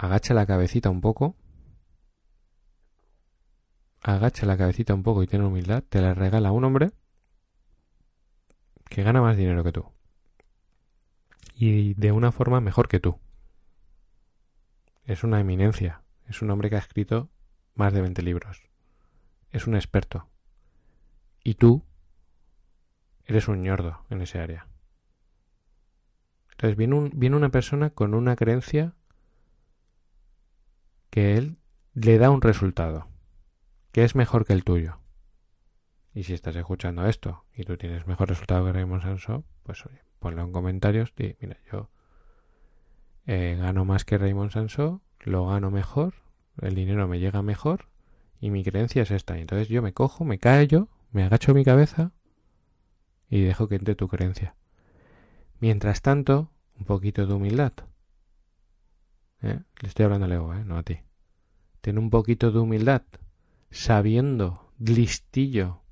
Agacha la cabecita un poco. Agacha la cabecita un poco y tiene humildad. Te la regala un hombre que gana más dinero que tú. Y de una forma mejor que tú. Es una eminencia. Es un hombre que ha escrito más de 20 libros. Es un experto. Y tú eres un ñordo en ese área. Entonces viene, un, viene una persona con una creencia que él le da un resultado, que es mejor que el tuyo. Y si estás escuchando esto y tú tienes mejor resultado que Raymond Sanso, pues oye, ponlo en comentarios y mira, yo eh, gano más que Raymond Sanso, lo gano mejor, el dinero me llega mejor y mi creencia es esta. Entonces yo me cojo, me callo, me agacho mi cabeza y dejo que entre tu creencia. Mientras tanto, un poquito de humildad. ¿Eh? Le estoy hablando al ego, ¿eh? no a ti. Ten un poquito de humildad, sabiendo, listillo.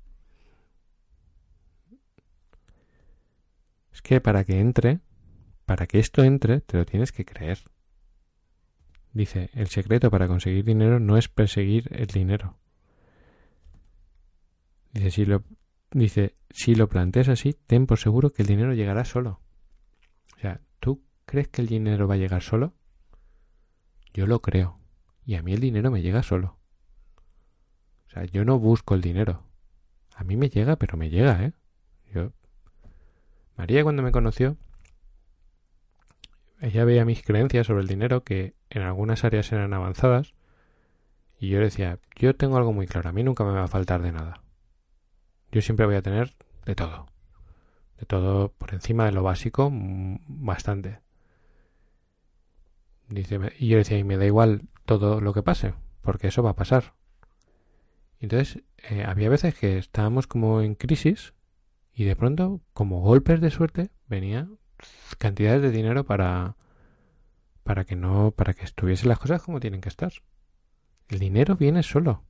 Es que para que entre, para que esto entre, te lo tienes que creer. Dice, el secreto para conseguir dinero no es perseguir el dinero. Dice, si lo, dice, si lo planteas así, ten por seguro que el dinero llegará solo. O sea, ¿tú crees que el dinero va a llegar solo? Yo lo creo. Y a mí el dinero me llega solo. O sea, yo no busco el dinero. A mí me llega, pero me llega, ¿eh? Yo... María cuando me conoció ella veía mis creencias sobre el dinero que en algunas áreas eran avanzadas y yo decía, yo tengo algo muy claro, a mí nunca me va a faltar de nada. Yo siempre voy a tener de todo. De todo por encima de lo básico, bastante. Y yo decía, y me da igual todo lo que pase, porque eso va a pasar. Entonces, eh, había veces que estábamos como en crisis y de pronto, como golpes de suerte, venía cantidades de dinero para para que no para que estuviesen las cosas como tienen que estar. El dinero viene solo.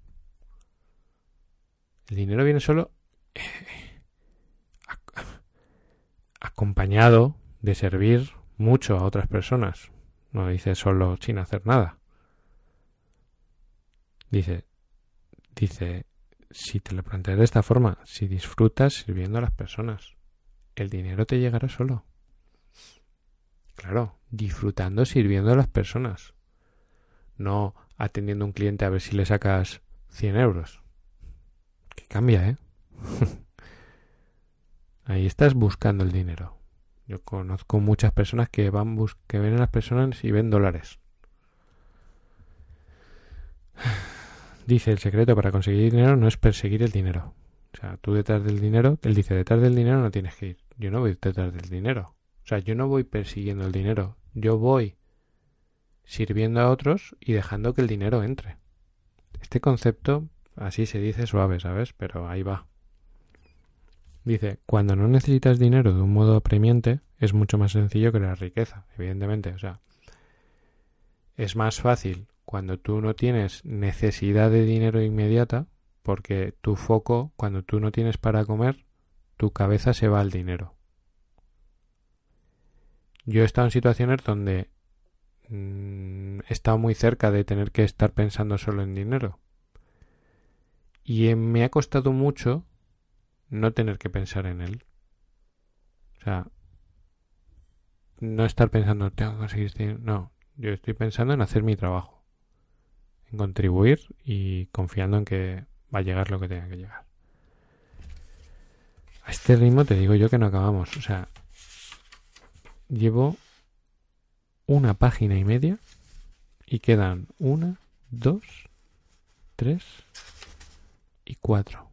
El dinero viene solo eh, acompañado de servir mucho a otras personas. No dice solo sin hacer nada. Dice, dice, si te lo planteas de esta forma, si disfrutas sirviendo a las personas, el dinero te llegará solo. Claro, disfrutando sirviendo a las personas. No atendiendo a un cliente a ver si le sacas 100 euros. Que cambia, ¿eh? Ahí estás buscando el dinero. Yo conozco muchas personas que van que ven a las personas y ven dólares. Dice el secreto para conseguir dinero no es perseguir el dinero. O sea, tú detrás del dinero, él dice detrás del dinero no tienes que ir. Yo no voy detrás del dinero. O sea, yo no voy persiguiendo el dinero, yo voy sirviendo a otros y dejando que el dinero entre. Este concepto así se dice suave, ¿sabes? Pero ahí va. Dice, cuando no necesitas dinero de un modo apremiante, es mucho más sencillo que la riqueza, evidentemente. O sea, es más fácil cuando tú no tienes necesidad de dinero inmediata, porque tu foco, cuando tú no tienes para comer, tu cabeza se va al dinero. Yo he estado en situaciones donde mm, he estado muy cerca de tener que estar pensando solo en dinero. Y me ha costado mucho no tener que pensar en él. O sea, no estar pensando, tengo que conseguir este dinero. No, yo estoy pensando en hacer mi trabajo, en contribuir y confiando en que va a llegar lo que tenga que llegar. A este ritmo te digo yo que no acabamos. O sea, llevo una página y media y quedan una, dos, tres, y cuatro.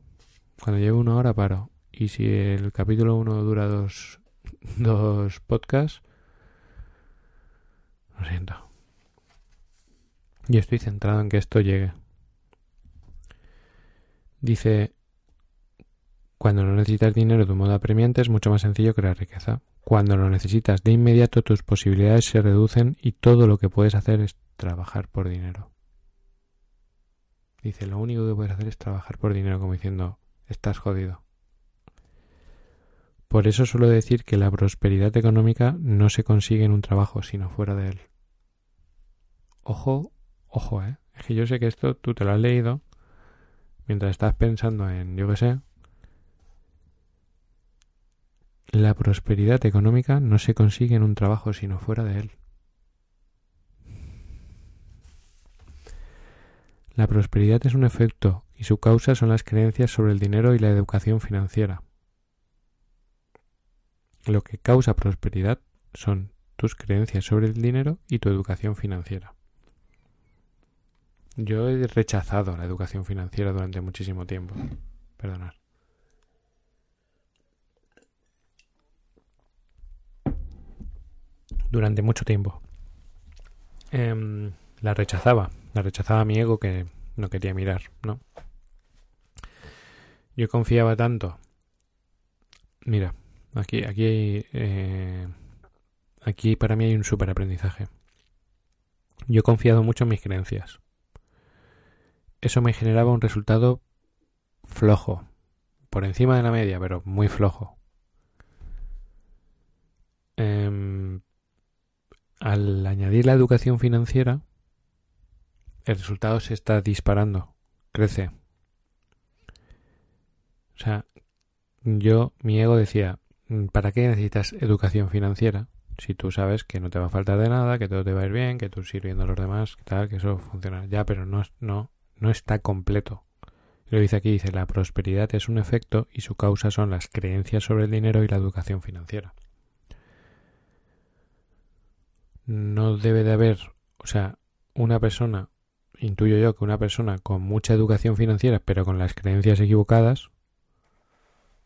Cuando llevo una hora paro. Y si el capítulo 1 dura dos, dos podcasts, lo siento. Y estoy centrado en que esto llegue. Dice, cuando no necesitas dinero de modo apremiante es mucho más sencillo crear riqueza. Cuando lo necesitas de inmediato tus posibilidades se reducen y todo lo que puedes hacer es trabajar por dinero. Dice, lo único que puedes hacer es trabajar por dinero, como diciendo, estás jodido. Por eso suelo decir que la prosperidad económica no se consigue en un trabajo, sino fuera de él. Ojo, ojo, eh. Es que yo sé que esto tú te lo has leído mientras estás pensando en, yo qué sé, la prosperidad económica no se consigue en un trabajo, sino fuera de él. La prosperidad es un efecto y su causa son las creencias sobre el dinero y la educación financiera. Lo que causa prosperidad son tus creencias sobre el dinero y tu educación financiera. Yo he rechazado la educación financiera durante muchísimo tiempo. Perdonad. Durante mucho tiempo. Em, la rechazaba. La rechazaba mi ego que no quería mirar, ¿no? Yo confiaba tanto. Mira, aquí, aquí, eh, aquí para mí hay un super aprendizaje. Yo he confiado mucho en mis creencias eso me generaba un resultado flojo, por encima de la media, pero muy flojo. Em, al añadir la educación financiera, el resultado se está disparando, crece. O sea, yo, mi ego decía, ¿para qué necesitas educación financiera? Si tú sabes que no te va a faltar de nada, que todo te va a ir bien, que tú sirviendo a los demás, tal, que eso funciona. Ya, pero no, no, no está completo. Lo dice aquí, dice, la prosperidad es un efecto y su causa son las creencias sobre el dinero y la educación financiera. No debe de haber, o sea, una persona, intuyo yo que una persona con mucha educación financiera pero con las creencias equivocadas,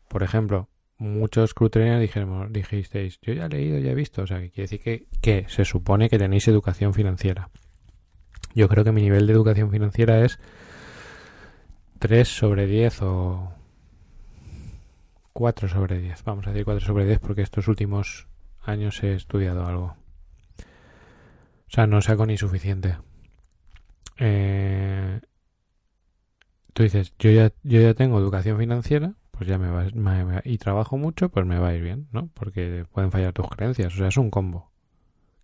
por ejemplo, muchos cruterianos dijimos, dijisteis, yo ya he leído, ya he visto, o sea, que quiere decir que, que se supone que tenéis educación financiera. Yo creo que mi nivel de educación financiera es 3 sobre 10 o 4 sobre 10. Vamos a decir 4 sobre 10 porque estos últimos años he estudiado algo. O sea, no saco ni suficiente. Eh, tú dices, yo ya, yo ya tengo educación financiera, pues ya me va, y trabajo mucho, pues me va a ir bien, ¿no? Porque pueden fallar tus creencias. O sea, es un combo.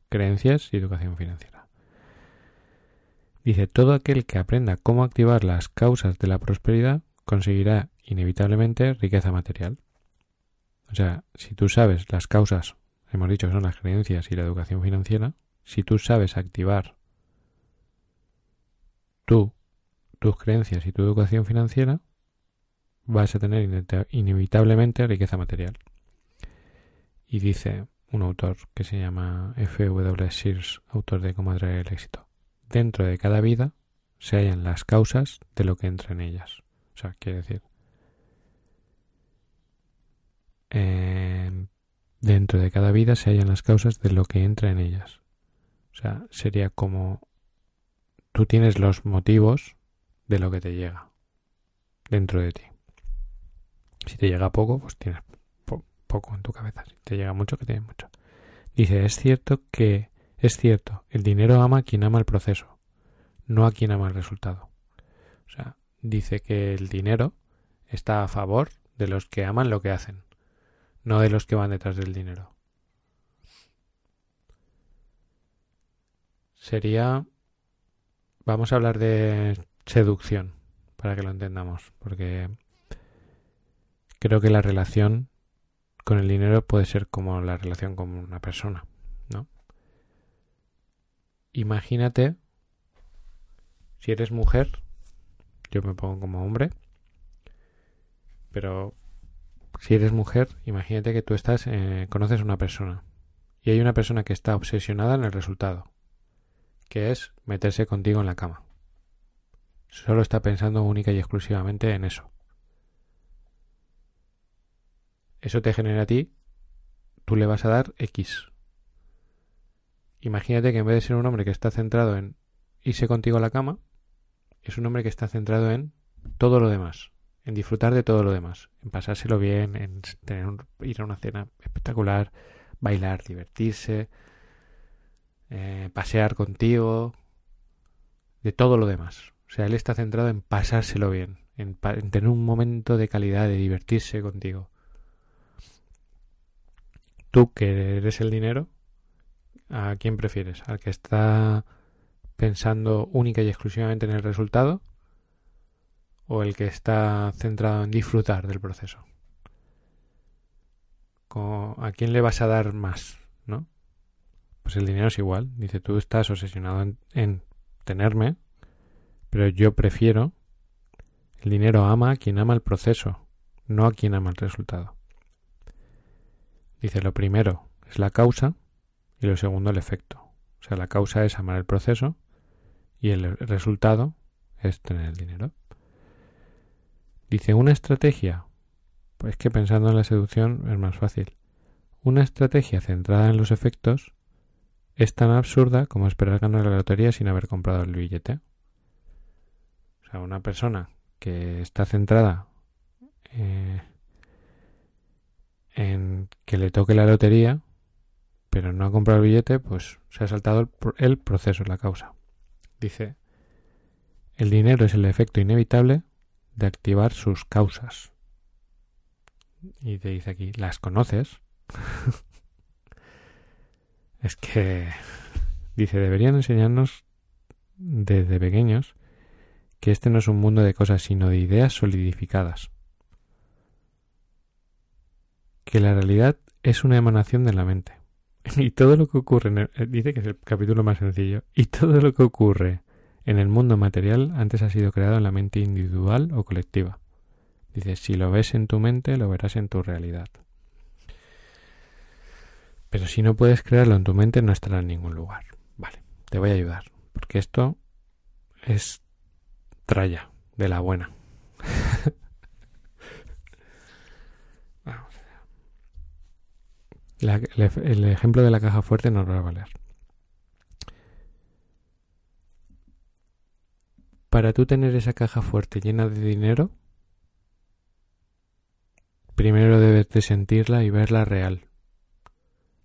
Creencias y educación financiera. Dice, todo aquel que aprenda cómo activar las causas de la prosperidad conseguirá inevitablemente riqueza material. O sea, si tú sabes las causas, hemos dicho, son las creencias y la educación financiera, si tú sabes activar tú, tus creencias y tu educación financiera, vas a tener inevitablemente riqueza material. Y dice un autor que se llama F. W. Sears, autor de Cómo atraer el éxito dentro de cada vida se hallan las causas de lo que entra en ellas. O sea, quiere decir, em, dentro de cada vida se hallan las causas de lo que entra en ellas. O sea, sería como tú tienes los motivos de lo que te llega dentro de ti. Si te llega poco, pues tienes poco en tu cabeza. Si te llega mucho, que tienes mucho. Dice, es cierto que es cierto, el dinero ama a quien ama el proceso, no a quien ama el resultado. O sea, dice que el dinero está a favor de los que aman lo que hacen, no de los que van detrás del dinero. Sería... Vamos a hablar de seducción, para que lo entendamos, porque creo que la relación con el dinero puede ser como la relación con una persona. Imagínate si eres mujer, yo me pongo como hombre, pero si eres mujer, imagínate que tú estás, eh, conoces una persona y hay una persona que está obsesionada en el resultado, que es meterse contigo en la cama. solo está pensando única y exclusivamente en eso. Eso te genera a ti, tú le vas a dar X. Imagínate que en vez de ser un hombre que está centrado en irse contigo a la cama, es un hombre que está centrado en todo lo demás, en disfrutar de todo lo demás, en pasárselo bien, en tener ir a una cena espectacular, bailar, divertirse, eh, pasear contigo, de todo lo demás. O sea, él está centrado en pasárselo bien, en, en tener un momento de calidad, de divertirse contigo. Tú que eres el dinero, ¿a quién prefieres? ¿Al que está pensando única y exclusivamente en el resultado? ¿O el que está centrado en disfrutar del proceso? ¿A quién le vas a dar más? ¿No? Pues el dinero es igual. Dice, tú estás obsesionado en, en tenerme, pero yo prefiero. El dinero ama a quien ama el proceso, no a quien ama el resultado. Dice, lo primero es la causa y lo segundo el efecto. O sea, la causa es amar el proceso y el resultado es tener el dinero. Dice, una estrategia. Pues que pensando en la seducción es más fácil. Una estrategia centrada en los efectos es tan absurda como esperar ganar la lotería sin haber comprado el billete. O sea, una persona que está centrada eh, en que le toque la lotería, pero no ha comprado el billete, pues se ha saltado el, proceso, la causa. Dice, el dinero es el efecto inevitable de activar sus causas. Y te dice aquí, ¿las conoces? es que, dice, deberían enseñarnos desde pequeños que este no es un mundo de cosas, sino de ideas solidificadas que la realidad es una emanación de la mente. Y todo lo que ocurre, en el, eh, dice que es el capítulo más sencillo, y todo lo que ocurre en el mundo material antes ha sido creado en la mente individual o colectiva. Dice, si lo ves en tu mente, lo verás en tu realidad. Pero si no puedes crearlo en tu mente, no estará en ningún lugar. Vale, te voy a ayudar, porque esto es tralla de la buena. El, ejemplo de la caja fuerte nos va a valer. Para tú tener esa caja fuerte llena de dinero, primero debes de sentirla y verla real.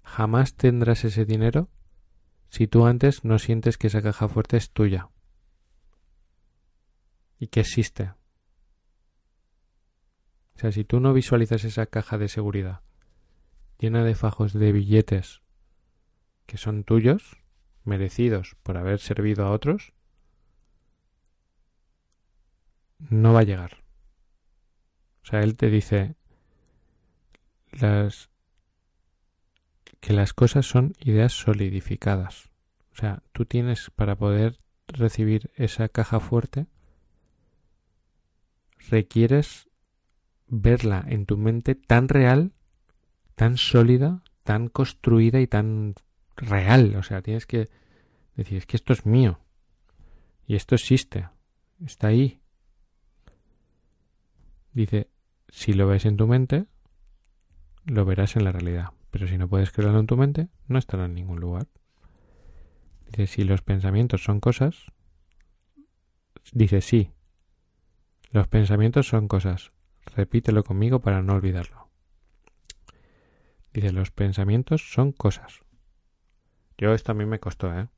Jamás tendrás ese dinero si tú antes no sientes que esa caja fuerte es tuya y que existe. O sea, si tú no visualizas esa caja de seguridad llena de fajos de billetes que son tuyos, merecidos por haber servido a otros, no va a llegar. O sea, él te dice las que las cosas son ideas solidificadas. O sea, tú tienes para poder recibir esa caja fuerte requieres verla en tu mente tan real tan sólida, tan construida y tan real. O sea, tienes que decir, es que esto es mío. Y esto existe. Está ahí. Dice, si lo ves en tu mente, lo verás en la realidad. Pero si no puedes creerlo en tu mente, no estará en ningún lugar. Dice, si los pensamientos son cosas, dice sí. Los pensamientos son cosas. Repítelo conmigo para no olvidarlo. Dice, los pensamientos son cosas. Yo esto a mí me costó, ¿eh?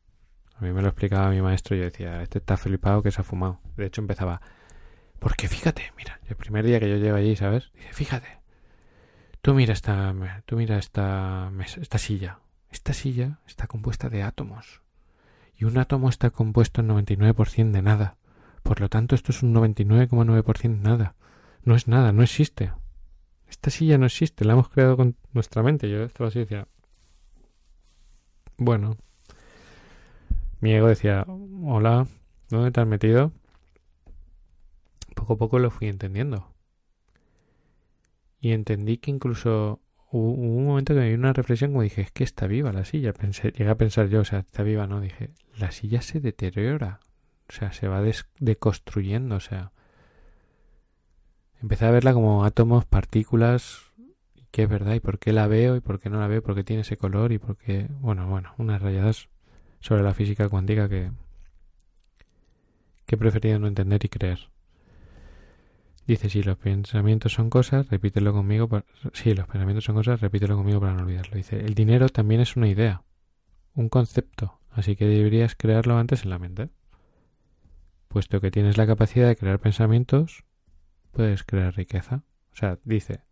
A mí me lo explicaba mi maestro y yo decía, este está flipado que se ha fumado. De hecho empezaba, porque fíjate, mira, el primer día que yo llego allí, ¿sabes? Dice, fíjate, tú mira esta, tú mira esta, esta silla. Esta silla está compuesta de átomos. Y un átomo está compuesto en 99% de nada. Por lo tanto, esto es un 99,9% nada. No es nada, no existe esta silla no existe, la hemos creado con nuestra mente. Yo estaba así decía, bueno, mi ego decía, hola, ¿dónde te has metido? Poco a poco lo fui entendiendo. Y entendí que incluso hubo, un momento que me dio una reflexión como dije, es que está viva la silla. Pensé, llegué a pensar yo, o sea, está viva, no, dije, la silla se deteriora. O sea, se va deconstruyendo, o sea. Empecé a verla como átomos, partículas, qué es verdad y por qué la veo y por qué no la veo, por qué tiene ese color y por qué, bueno, bueno, unas rayadas sobre la física cuántica que, que he preferido no entender y creer. Dice, si los pensamientos son cosas, repítelo conmigo. Si los pensamientos son cosas, repítelo conmigo para no olvidarlo. Dice, el dinero también es una idea, un concepto, así que deberías crearlo antes en la mente. Puesto que tienes la capacidad de crear pensamientos, puedes crear riqueza. O sea, dice,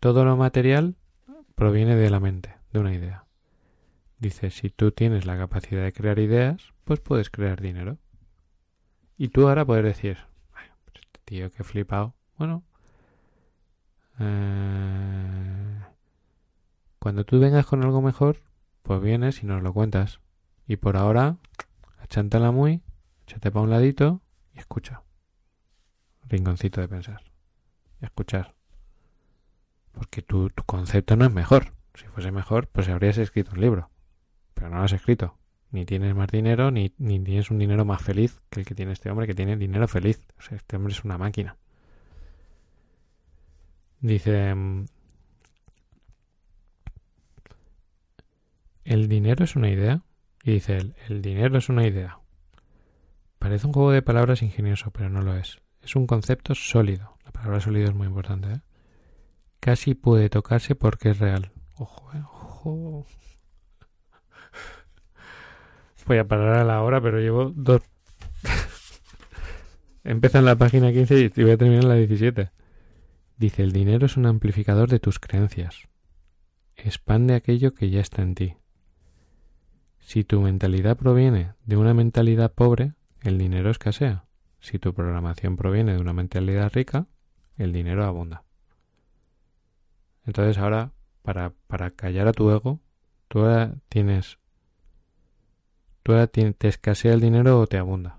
todo lo material proviene de la mente, de una idea. Dice, si tú tienes la capacidad de crear ideas, pues puedes crear dinero. Y tú ahora puedes decir, pues este tío que flipado. Bueno, eh, cuando tú vengas con algo mejor, pues vienes y nos lo cuentas. Y por ahora, achántala muy, échate para un ladito y escucha. Rinconcito de pensar. Y escuchar. Porque tu, tu concepto no es mejor. Si fuese mejor, pues habrías escrito un libro. Pero no lo has escrito. Ni tienes más dinero, ni, ni tienes un dinero más feliz que el que tiene este hombre, que tiene dinero feliz. O sea, este hombre es una máquina. Dice... Mm, el dinero es una idea. Y dice él, el dinero es una idea. Parece un juego de palabras ingenioso, pero no lo es. Es un concepto sólido. La palabra sólido es muy importante. ¿eh? casi puede tocarse porque es real. Ojo, eh, ojo. Voy a parar a la hora, pero llevo dos. Empieza en la página 15 y voy a terminar en la 17. Dice, el dinero es un amplificador de tus creencias. Expande aquello que ya está en ti. Si tu mentalidad proviene de una mentalidad pobre, el dinero escasea. Si tu programación proviene de una mentalidad rica, el dinero abunda. Entonces ahora, para, para callar a tu ego, tú ahora tienes... Tú ahora te escasea el dinero o te abunda.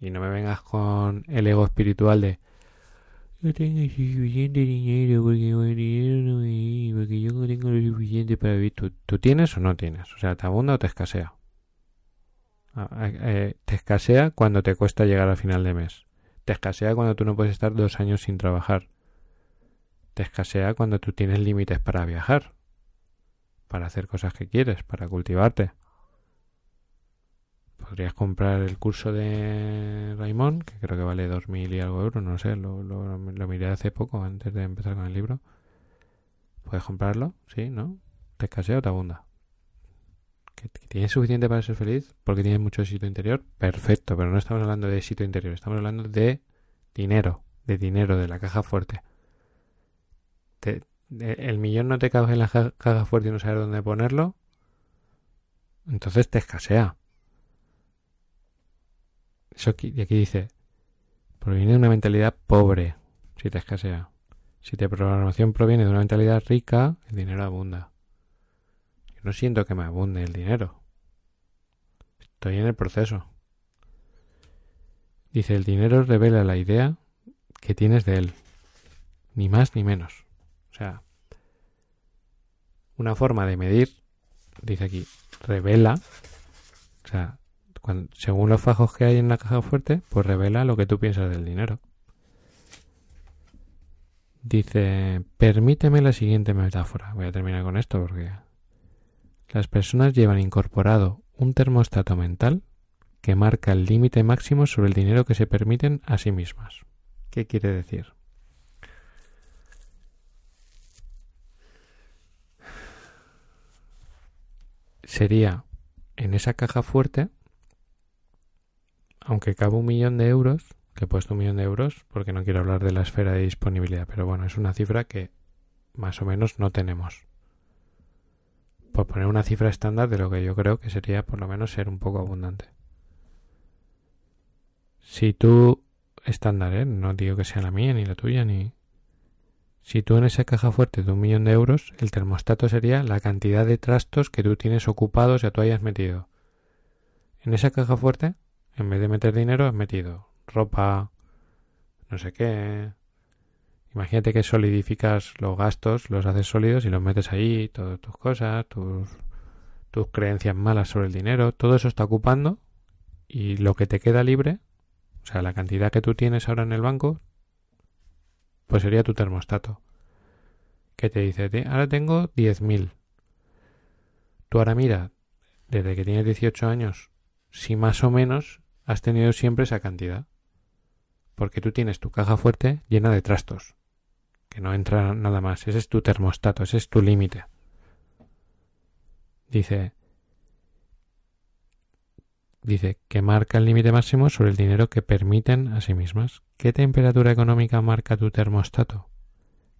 Y no me vengas con el ego espiritual de... No tengo suficiente dinero porque, porque yo no tengo lo suficiente para vivir. ¿Tú, tienes o no tienes? O sea, ¿te abunda o te escasea? Eh, te escasea cuando te cuesta llegar al final de mes. Te escasea cuando tú no puedes estar dos años sin trabajar te escasea cuando tú tienes límites para viajar, para hacer cosas que quieres, para cultivarte. Podrías comprar el curso de Raimón, que creo que vale dos mil y algo euros, no sé, lo, lo, miré hace poco, antes de empezar con el libro. Puedes comprarlo, sí, ¿no? ¿Te escasea o te abunda? ¿Que tienes suficiente para ser feliz? Porque tienes mucho éxito interior. Perfecto, pero no estamos hablando de éxito interior, estamos hablando de dinero, de dinero, de la caja fuerte el millón no te cabe en la caja fuerte y no sabes dónde ponerlo, entonces te escasea. Eso aquí, aquí dice, proviene de una mentalidad pobre, si te escasea. Si tu programación proviene de una mentalidad rica, el dinero abunda. No siento que me abunde el dinero. Estoy en el proceso. Dice, el dinero revela la idea que tienes de él. Ni más ni menos. O sea, una forma de medir, dice aquí, revela, o sea, según los fajos que hay en la caja fuerte, pues revela lo que tú piensas del dinero. Dice, permíteme la siguiente metáfora. Voy a terminar con esto porque las personas llevan incorporado un termostato mental que marca el límite máximo sobre el dinero que se permiten a sí mismas. ¿Qué quiere decir? sería en esa caja fuerte, aunque cabe un millón de euros, que he puesto un millón de euros porque no quiero hablar de la esfera de disponibilidad, pero bueno, es una cifra que más o menos no tenemos. Por poner una cifra estándar de lo que yo creo que sería por lo menos ser un poco abundante. Si tú estándar, ¿eh? no digo que sea la mía ni la tuya ni si tú en esa caja fuerte de un millón de euros, el termostato sería la cantidad de trastos que tú tienes ocupados y tú hayas metido. En esa caja fuerte, en vez de meter dinero, has metido ropa, no sé qué. Imagínate que solidificas los gastos, los haces sólidos y los metes ahí, todas tus cosas, tus, tus creencias malas sobre el dinero, todo eso está ocupando y lo que te queda libre, o sea, la cantidad que tú tienes ahora en el banco, pues sería tu termostato. Que te dice, ahora tengo 10.000. Tú ahora mira, desde que tienes 18 años, si más o menos has tenido siempre esa cantidad. Porque tú tienes tu caja fuerte llena de trastos. Que no entra nada más. Ese es tu termostato, ese es tu límite. Dice, dice que marca el límite máximo sobre el dinero que permiten a sí mismas. ¿Qué temperatura económica marca tu termostato?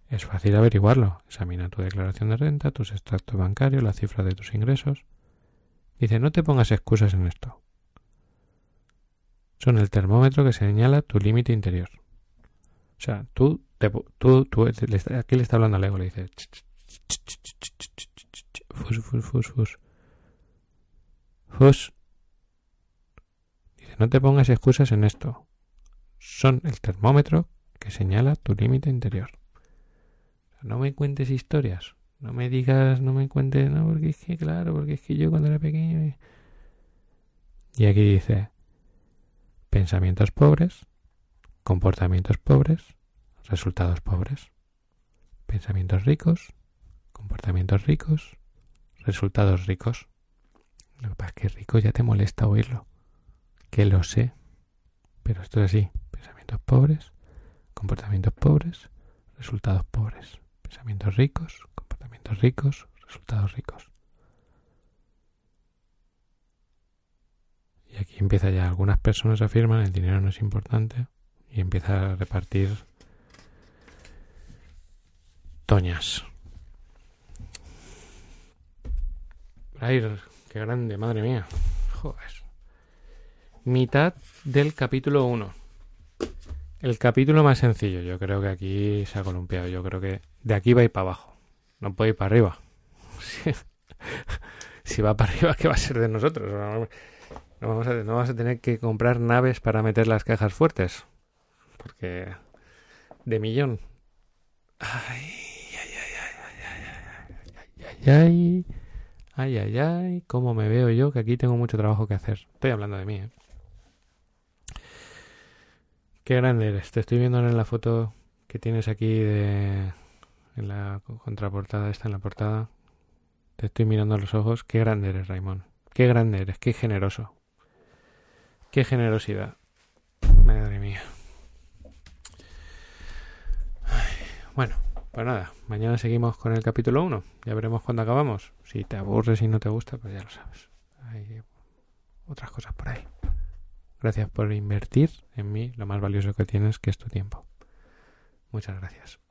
Es fácil averiguarlo. Examina tu declaración de renta, tus extractos bancarios, la cifra de tus ingresos. Dice, no te pongas excusas en esto. Son el termómetro que señala tu límite interior. O sea, tú, tú, tú, aquí le está hablando al ego, le dice, fus, fus, fus, fus. Fus, no te pongas excusas en esto. Son el termómetro que señala tu límite interior. No me cuentes historias. No me digas, no me cuentes, no, porque es que, claro, porque es que yo cuando era pequeño. Y aquí dice: pensamientos pobres, comportamientos pobres, resultados pobres. Pensamientos ricos, comportamientos ricos, resultados ricos. Lo que pasa es que rico ya te molesta oírlo que lo sé, pero esto es así. Pensamientos pobres, comportamientos pobres, resultados pobres. Pensamientos ricos, comportamientos ricos, resultados ricos. Y aquí empieza ya, algunas personas afirman el dinero no es importante y empieza a repartir toñas. Ay, qué grande, madre mía. Joder mitad del capítulo 1. El capítulo más sencillo. Yo creo que aquí se ha columpiado. Yo creo que de aquí va a ir para abajo. No puede ir para arriba. si va para arriba, ¿qué va a ser de nosotros? No vamos, a, no vamos a tener que comprar naves para meter las cajas fuertes. Porque... De millón. Ay, ay, ay, ay, ay, ay, cómo me veo yo que aquí tengo mucho trabajo que hacer. Estoy hablando de mí, ¿eh? Qué grande eres. Te estoy viendo en la foto que tienes aquí de en la contraportada, esta en la portada. Te estoy mirando a los ojos. Qué grande eres, Raimón. Qué grande eres, qué generoso. Qué generosidad. Madre mía. bueno, pues nada, mañana seguimos con el capítulo 1. Ya veremos cuándo acabamos. Si te aburres y no te gusta, pues ya lo sabes. Hay otras cosas por ahí. Gracias por invertir en mí lo más valioso que tienes, que es tu tiempo. Muchas gracias.